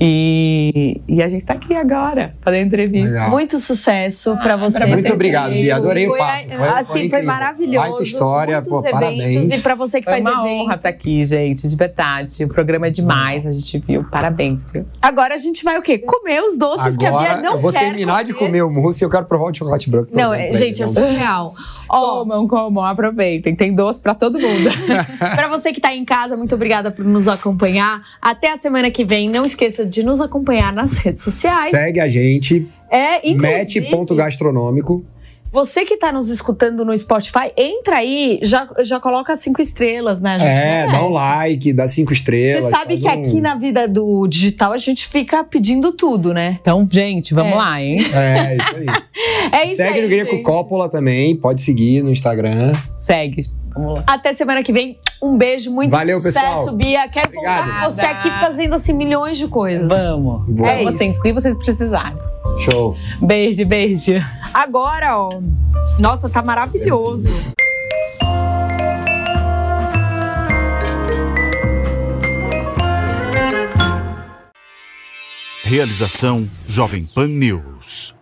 E, e a gente tá aqui agora, fazendo entrevista. Legal. Muito sucesso pra você. pra Muito você obrigado. Bia. Adorei Foi, o papo. Foi, assim, foi, incrível. maravilhoso. Baita história, pô, eventos. parabéns. E pra você que Foi faz uma evento. honra estar aqui, gente, de verdade. O programa é demais, a gente viu. Parabéns, viu? Agora a gente vai o quê? Comer os doces que a Bia Agora não eu vou quer terminar de comer o mousse e eu quero provar o chocolate branco. Não, também é- gente, é surreal. Ó, Comam, comam, aproveitem. Tem doce pra todo mundo. Pra você que tá em casa, muito obrigada por nos acompanhar. Até a semana que vem. Não esqueça de nos acompanhar nas redes sociais. Segue a gente, É, inclusive, match.gastronômico. você que tá nos escutando no Spotify, entra aí, já, já coloca cinco estrelas, né? A gente É, dá um like, dá cinco estrelas. Você sabe que um- aqui na vida do digital a gente fica pedindo tudo, né? Então, gente, vamos É. lá, hein? É, isso aí. É isso Segue aí, no Greco gente. Coppola também, pode seguir no Instagram. Segue. Vamos lá. Até semana que vem. Um beijo, muito Valeu, sucesso, pessoal. Bia. Quero Obrigado. contar com você aqui fazendo assim milhões de coisas. Vamos. Boa. É Vamos isso. assim, o que vocês precisarem. Show. Beijo, beijo. Agora, ó. Nossa, tá maravilhoso. Realização Jovem Pan News.